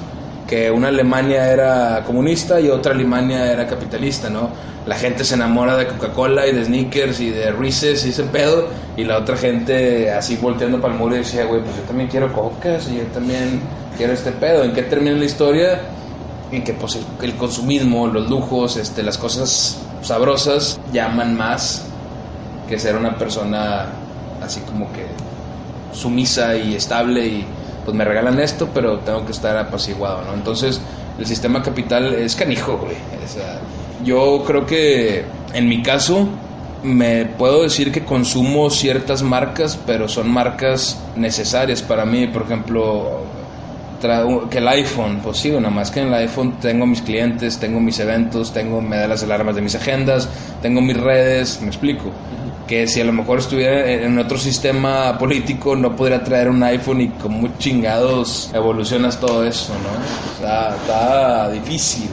que una Alemania era comunista y otra Alemania era capitalista, ¿no? La gente se enamora de Coca-Cola y de Snickers y de Reese's y ese pedo, y la otra gente así volteando para el muro y decía, güey, pues yo también quiero cocas y yo también quiero este pedo. ¿En qué termina la historia? En que pues el, el consumismo, los lujos, este, las cosas sabrosas llaman más que ser una persona así como que sumisa y estable y pues me regalan esto, pero tengo que estar apaciguado, ¿no? Entonces, el sistema capital es canijo, güey. O sea, yo creo que en mi caso me puedo decir que consumo ciertas marcas, pero son marcas necesarias para mí, por ejemplo, que el iPhone, pues sí, nada más que en el iPhone tengo mis clientes, tengo mis eventos, tengo me da las alarmas de mis agendas, tengo mis redes, me explico. que si a lo mejor estuviera en otro sistema político no podría traer un iPhone y como chingados evolucionas todo eso, ¿no? Está, está difícil,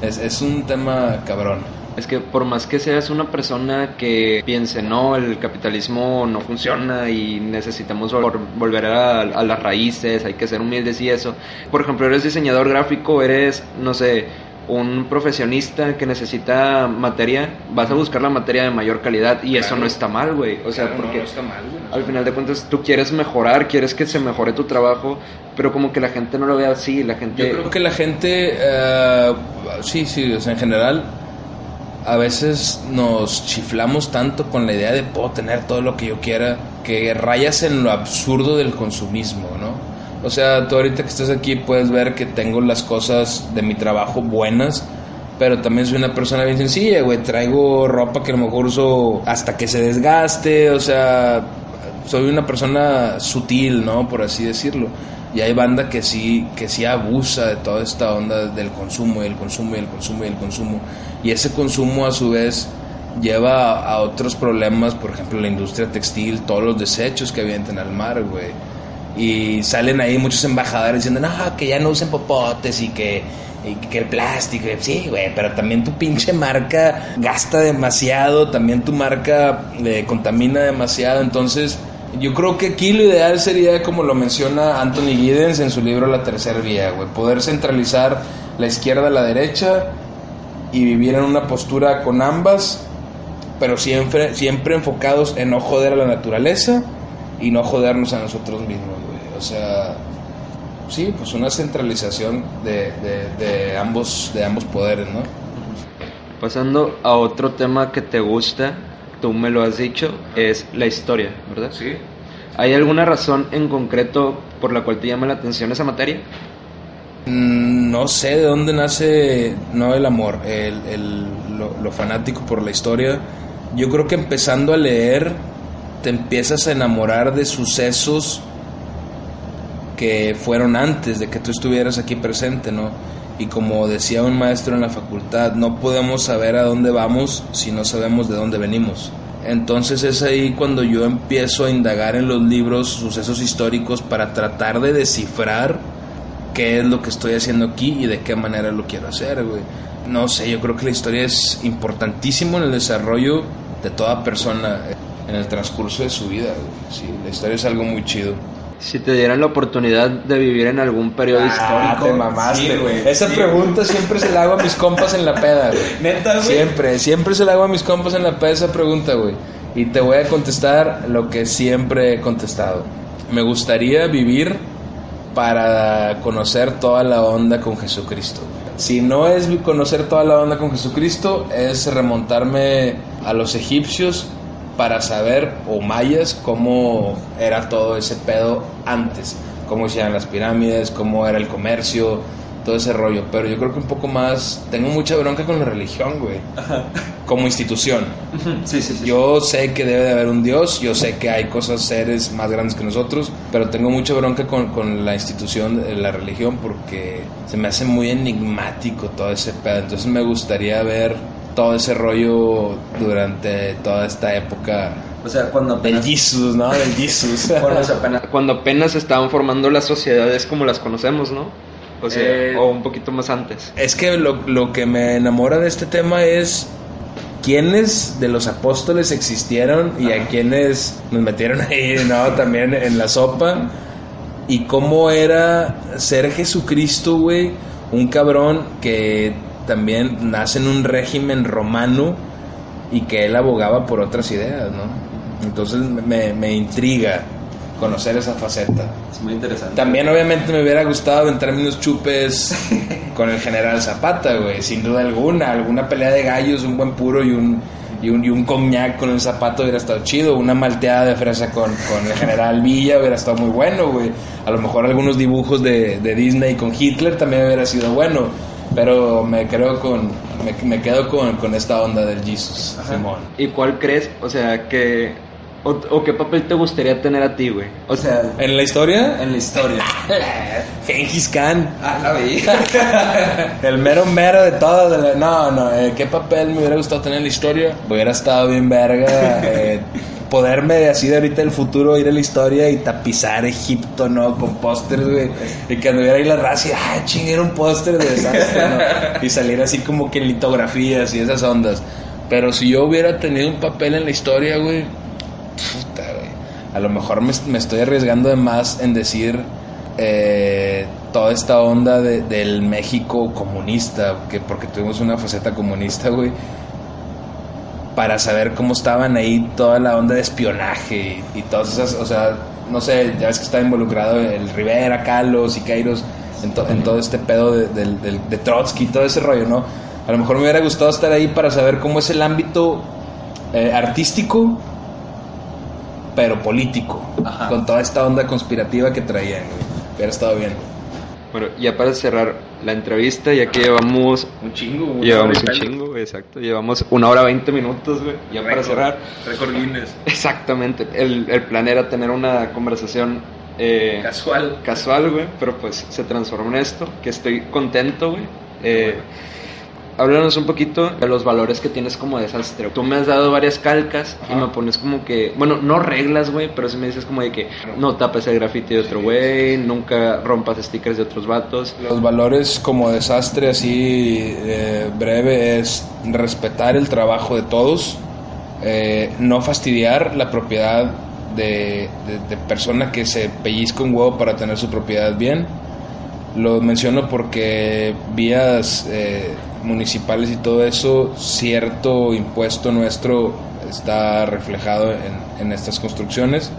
es, es un tema cabrón. Es que por más que seas una persona que piense, no, el capitalismo no funciona y necesitamos vol- volver a, a las raíces, hay que ser humildes y eso. Por ejemplo, eres diseñador gráfico, eres, no sé, un profesionista que necesita materia, vas a buscar la materia de mayor calidad y eso no está mal, güey. O sea, Claro, porque no está mal, güey, no está al final de cuentas tú quieres mejorar, quieres que se mejore tu trabajo, pero como que la gente no lo ve así, la gente... Yo creo que la gente, eh, sí, sí, o sea, en general, a veces nos chiflamos tanto con la idea de puedo tener todo lo que yo quiera, que rayas en lo absurdo del consumismo, ¿no? O sea, tú ahorita que estás aquí puedes ver que tengo las cosas de mi trabajo buenas, pero también soy una persona bien sencilla, güey. Traigo ropa que a lo mejor uso hasta que se desgaste, o sea, soy una persona sutil, ¿no? Por así decirlo. Y hay banda que sí, que sí abusa de toda esta onda del consumo y el consumo y el consumo y el consumo. Y ese consumo a su vez lleva a, a otros problemas, por ejemplo la industria textil, todos los desechos que avientan al mar, güey. Y salen ahí muchos embajadores diciendo, no, que ya no usen popotes y que, y que el plástico. Sí, güey, pero también tu pinche marca gasta demasiado, también tu marca eh, contamina demasiado. Entonces, yo creo que aquí lo ideal sería, como lo menciona Anthony Giddens en su libro La Tercera Vía, güey, poder centralizar la izquierda a la derecha y vivir en una postura con ambas, pero siempre, siempre enfocados en no joder a la naturaleza y no jodernos a nosotros mismos, güey. O sea, sí, pues una centralización de, de, de ambos, de ambos poderes, ¿no? Pasando a otro tema que te gusta, tú me lo has dicho, es la historia, ¿verdad? Sí. ¿Hay alguna razón en concreto por la cual te llama la atención esa materia? Mm, No sé de dónde nace, no el amor, el, el- lo, lo fanático por la historia. Yo creo que empezando a leer te empiezas a enamorar de sucesos que fueron antes de que tú estuvieras aquí presente, ¿no? Y como decía un maestro en la facultad, no podemos saber a dónde vamos si no sabemos de dónde venimos. Entonces es ahí cuando yo empiezo a indagar en los libros sucesos históricos para tratar de descifrar qué es lo que estoy haciendo aquí y de qué manera lo quiero hacer, güey. No sé, yo creo que la historia es importantísimo en el desarrollo de toda persona en el transcurso de su vida, güey. La historia es algo muy chido. Si te dieran la oportunidad de vivir en algún periodo histórico, Ah, te mamaste, Sí, güey. Esa Sí. pregunta siempre se la hago a mis compas en la peda, güey. Neta, güey. Siempre, siempre se la hago a mis compas en la peda esa pregunta, güey. Y te voy a contestar lo que siempre he contestado. Me gustaría vivir para conocer toda la onda con Jesucristo. Si no es conocer toda la onda con Jesucristo, es remontarme a los egipcios para saber, o mayas, cómo era todo ese pedo antes. Cómo hacían las pirámides, cómo era el comercio, todo ese rollo. Pero yo creo que un poco más... Tengo mucha bronca con la religión, güey. Como institución. Sí, sí, sí. Yo sé que debe de haber un Dios, yo sé que hay cosas, seres más grandes que nosotros, pero tengo mucha bronca con, con la institución, de la religión, porque se me hace muy enigmático todo ese pedo. Entonces me gustaría ver todo ese rollo durante toda esta época O sea, cuando del apenas... Jesus, ¿no? Del Jesus. cuando apenas... cuando apenas estaban formando las sociedades como las conocemos, ¿no? O sea, Eh, o un poquito más antes. Es que lo, lo que me enamora de este tema es quiénes de los apóstoles existieron y a quiénes nos metieron ahí, ¿no? También en la sopa. Y cómo era ser Jesucristo, güey. Un cabrón que también nace en un régimen romano y que él abogaba por otras ideas, ¿no? Entonces me, me intriga conocer esa faceta. Es muy interesante. También obviamente me hubiera gustado entrarme unos chupes con el general Zapata, güey, sin duda alguna. Alguna pelea de gallos, un buen puro y un, y un, y un cognac con el zapato hubiera estado chido. Una malteada de fresa con, con el general Villa hubiera estado muy bueno, güey. A lo mejor algunos dibujos de, de Disney con Hitler también hubiera sido bueno. Pero me creo con, me, me quedo con, con esta onda del Jesus, Simón. ¿Y cuál crees? O sea, que ¿O, o qué papel te gustaría tener a ti, güey? O sea, ¿En la historia? en la historia. Gengis Khan. Ah, la vi. El mero mero de todo. de la- No, no, eh, ¿qué papel me hubiera gustado tener en la historia? Hubiera estado bien verga. eh, poderme así de ahorita del futuro ir a la historia y tapizar Egipto, ¿no? Con pósters, güey. Y que anduviera ahí la raza y, ah, ching, era un póster de desastre, ¿no? Y salir así como que en litografías y esas ondas. Pero si yo hubiera tenido un papel en la historia, güey, puta, güey. A lo mejor me, estoy arriesgando de más en decir eh, toda esta onda de- del México comunista, que porque tuvimos una faceta comunista, güey, para saber cómo estaban ahí toda la onda de espionaje y, y todas esas, o sea, no sé, ya ves que estaba involucrado el Rivera, Carlos y Kairos en, to- en todo este pedo de, del- del- de Trotsky y todo ese rollo, ¿no? A lo mejor me hubiera gustado estar ahí para saber cómo es el ámbito eh, artístico, pero político, Ajá. con toda esta onda conspirativa que traían. Hubiera estado bien. Bueno, ya para cerrar la entrevista, ya que llevamos Un chingo, güey. Llevamos un chingo, güey, exacto. Llevamos una hora veinte minutos, güey. Ya para cerrar. Récord Guinness. Exactamente. El, el plan era tener una conversación eh, Casual. casual, güey, pero pues se transformó en esto, que estoy contento, güey. Eh, Háblanos un poquito de los valores que tienes como desastre. Tú me has dado varias calcas y me pones como que, bueno, no reglas, güey, pero sí me dices como de que no tapes el grafiti de otro güey, nunca rompas stickers de otros vatos. Los valores como desastre así eh, breve es respetar el trabajo de todos, eh, no fastidiar la propiedad de, de, de persona que se pellizca un huevo para tener su propiedad bien. Lo menciono porque vías eh, municipales y todo eso, cierto impuesto nuestro está reflejado en, en estas construcciones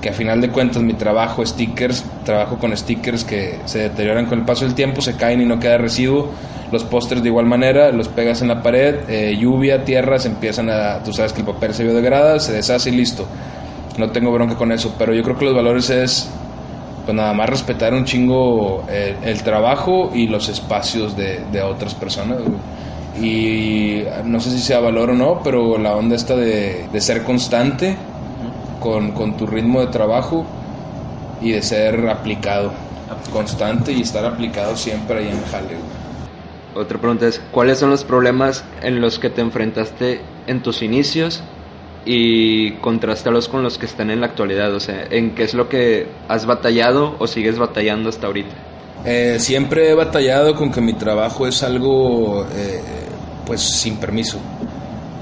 que a final de cuentas mi trabajo, stickers, trabajo con stickers que se deterioran con el paso del tiempo, se caen y no queda residuo. Los pósters de igual manera, los pegas en la pared, eh, lluvia, tierra, se empiezan a, tú sabes que el papel se biodegrada, se deshace y listo. No tengo bronca con eso, pero yo creo que los valores es, pues nada más respetar un chingo eh, el trabajo y los espacios de, de otras personas. güey. Y no sé si sea valor o no, pero la onda esta de, de ser constante con, con tu ritmo de trabajo y de ser aplicado, constante y estar aplicado siempre ahí en el jale. güey. Otra pregunta es, ¿cuáles son los problemas en los que te enfrentaste en tus inicios y contrastalos con los que están en la actualidad? O sea, ¿en qué es lo que has batallado o sigues batallando hasta ahorita? Eh, siempre he batallado con que mi trabajo es algo eh, pues sin permiso.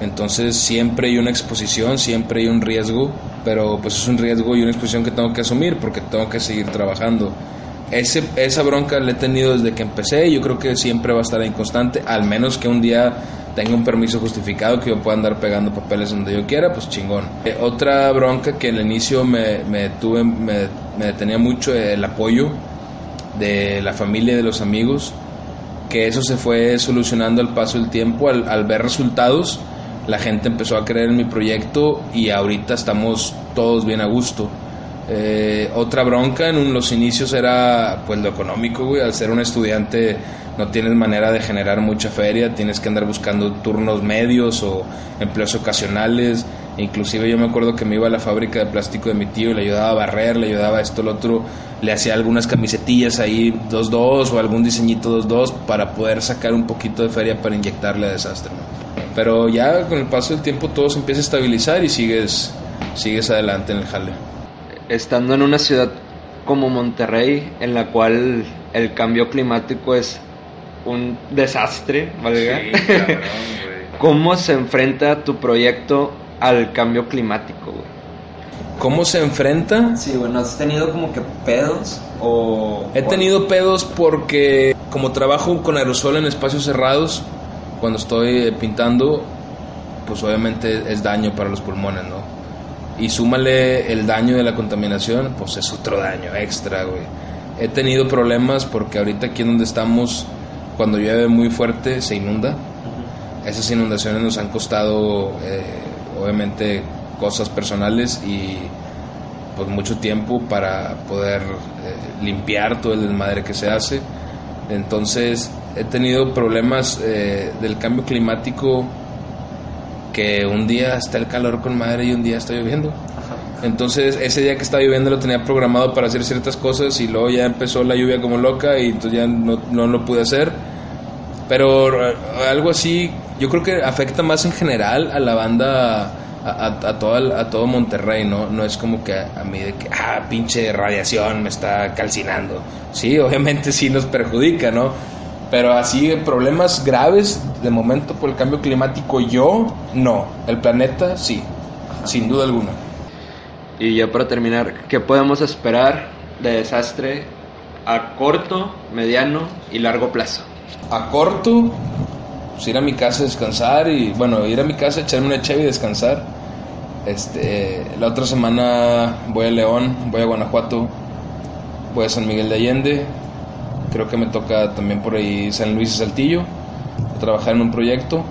Entonces siempre hay una exposición, siempre hay un riesgo, pero pues es un riesgo y una exposición que tengo que asumir porque tengo que seguir trabajando. Ese, esa bronca la he tenido desde que empecé y yo creo que siempre va a estar en constante, al menos que un día tenga un permiso justificado que yo pueda andar pegando papeles donde yo quiera, pues chingón. Eh, otra bronca que al inicio me, me tuve, me, me detenía mucho el apoyo de la familia y de los amigos, que eso se fue solucionando al paso del tiempo, al, al ver resultados, la gente empezó a creer en mi proyecto y ahorita estamos todos bien a gusto. Eh, otra bronca en los inicios era pues lo económico. Al ser un estudiante no tienes manera de generar mucha feria, tienes que andar buscando turnos medios o empleos ocasionales. Inclusive yo me acuerdo que me iba a la fábrica de plástico de mi tío y le ayudaba a barrer, le ayudaba a esto, lo otro, le hacía algunas camisetillas ahí 2-2 o algún diseñito 2-2 para poder sacar un poquito de feria para inyectarle a desastre. Pero ya con el paso del tiempo todo se empieza a estabilizar y sigues, sigues adelante en el jale. Estando en una ciudad como Monterrey, en la cual el cambio climático es un desastre, ¿valga? ¿Cómo se enfrenta tu proyecto al cambio climático, güey? ¿Cómo se enfrenta? Sí, bueno, ¿has tenido como que pedos o...? He tenido pedos porque como trabajo con aerosol en espacios cerrados, cuando estoy pintando, pues obviamente es daño para los pulmones, ¿no? Y súmale el daño de la contaminación, pues es otro daño extra, güey. He tenido problemas porque ahorita aquí en donde estamos, cuando llueve muy fuerte, se inunda. Esas inundaciones nos han costado, eh, obviamente, cosas personales y pues mucho tiempo para poder eh, limpiar todo el desmadre que se hace. Entonces he tenido problemas eh, del cambio climático que un día está el calor con madre y un día está lloviendo. Entonces ese día que estaba lloviendo lo tenía programado para hacer ciertas cosas y luego ya empezó la lluvia como loca y entonces ya no, no lo pude hacer. Pero eh, algo así, yo creo que afecta más en general a la banda, a, todo, a todo Monterrey, ¿no? No es como que a, a mí de que, ah, pinche radiación me está calcinando. Sí, obviamente sí nos perjudica, ¿no? Pero así, problemas graves de momento por el cambio climático, yo no. El planeta, sí, sin duda alguna. Y ya para terminar, ¿qué podemos esperar de desastre a corto, mediano y largo plazo? A corto, pues ir a mi casa a descansar y, bueno, ir a mi casa, echarme una cheve y descansar. Este, la otra semana voy a León, voy a Guanajuato, voy a San Miguel de Allende. Creo que me toca también por ahí San Luis y Saltillo, trabajar en un proyecto.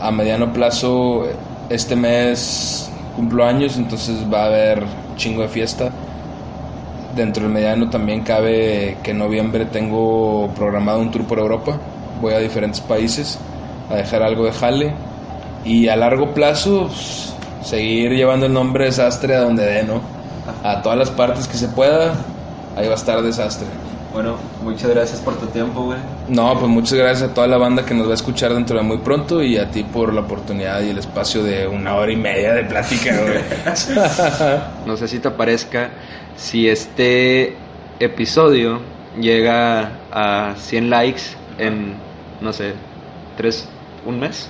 A mediano plazo, este mes cumplo años, entonces va a haber chingo de fiesta. Dentro del mediano también cabe que en noviembre tengo programado un tour por Europa. Voy a diferentes países a dejar algo de jale. Y a largo plazo, pues, seguir llevando el nombre desastre a donde dé, ¿no? A todas las partes que se pueda, ahí va a estar desastre. Bueno, muchas gracias por tu tiempo, güey. No, pues muchas gracias a toda la banda que nos va a escuchar dentro de muy pronto y a ti por la oportunidad y el espacio de una hora y media de plática, güey. No sé si te parezca, si este episodio llega a 100 likes en, no sé, tres, un mes.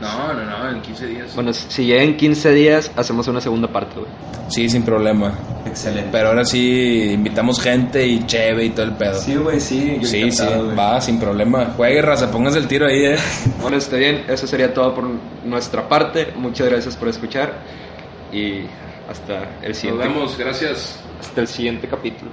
No, no, no, en 15 días. Bueno, si llega en 15 días, hacemos una segunda parte, güey. Sí, sin problema. Excelente. Pero ahora sí invitamos gente y cheve y todo el pedo. Sí, güey, sí. yo sí, sí, va, sin problema. Juegue, raza, pónganse el tiro ahí, eh. Bueno, está bien, eso sería todo por nuestra parte. Muchas gracias por escuchar y hasta el Nos siguiente, vemos, gracias. hasta el siguiente capítulo.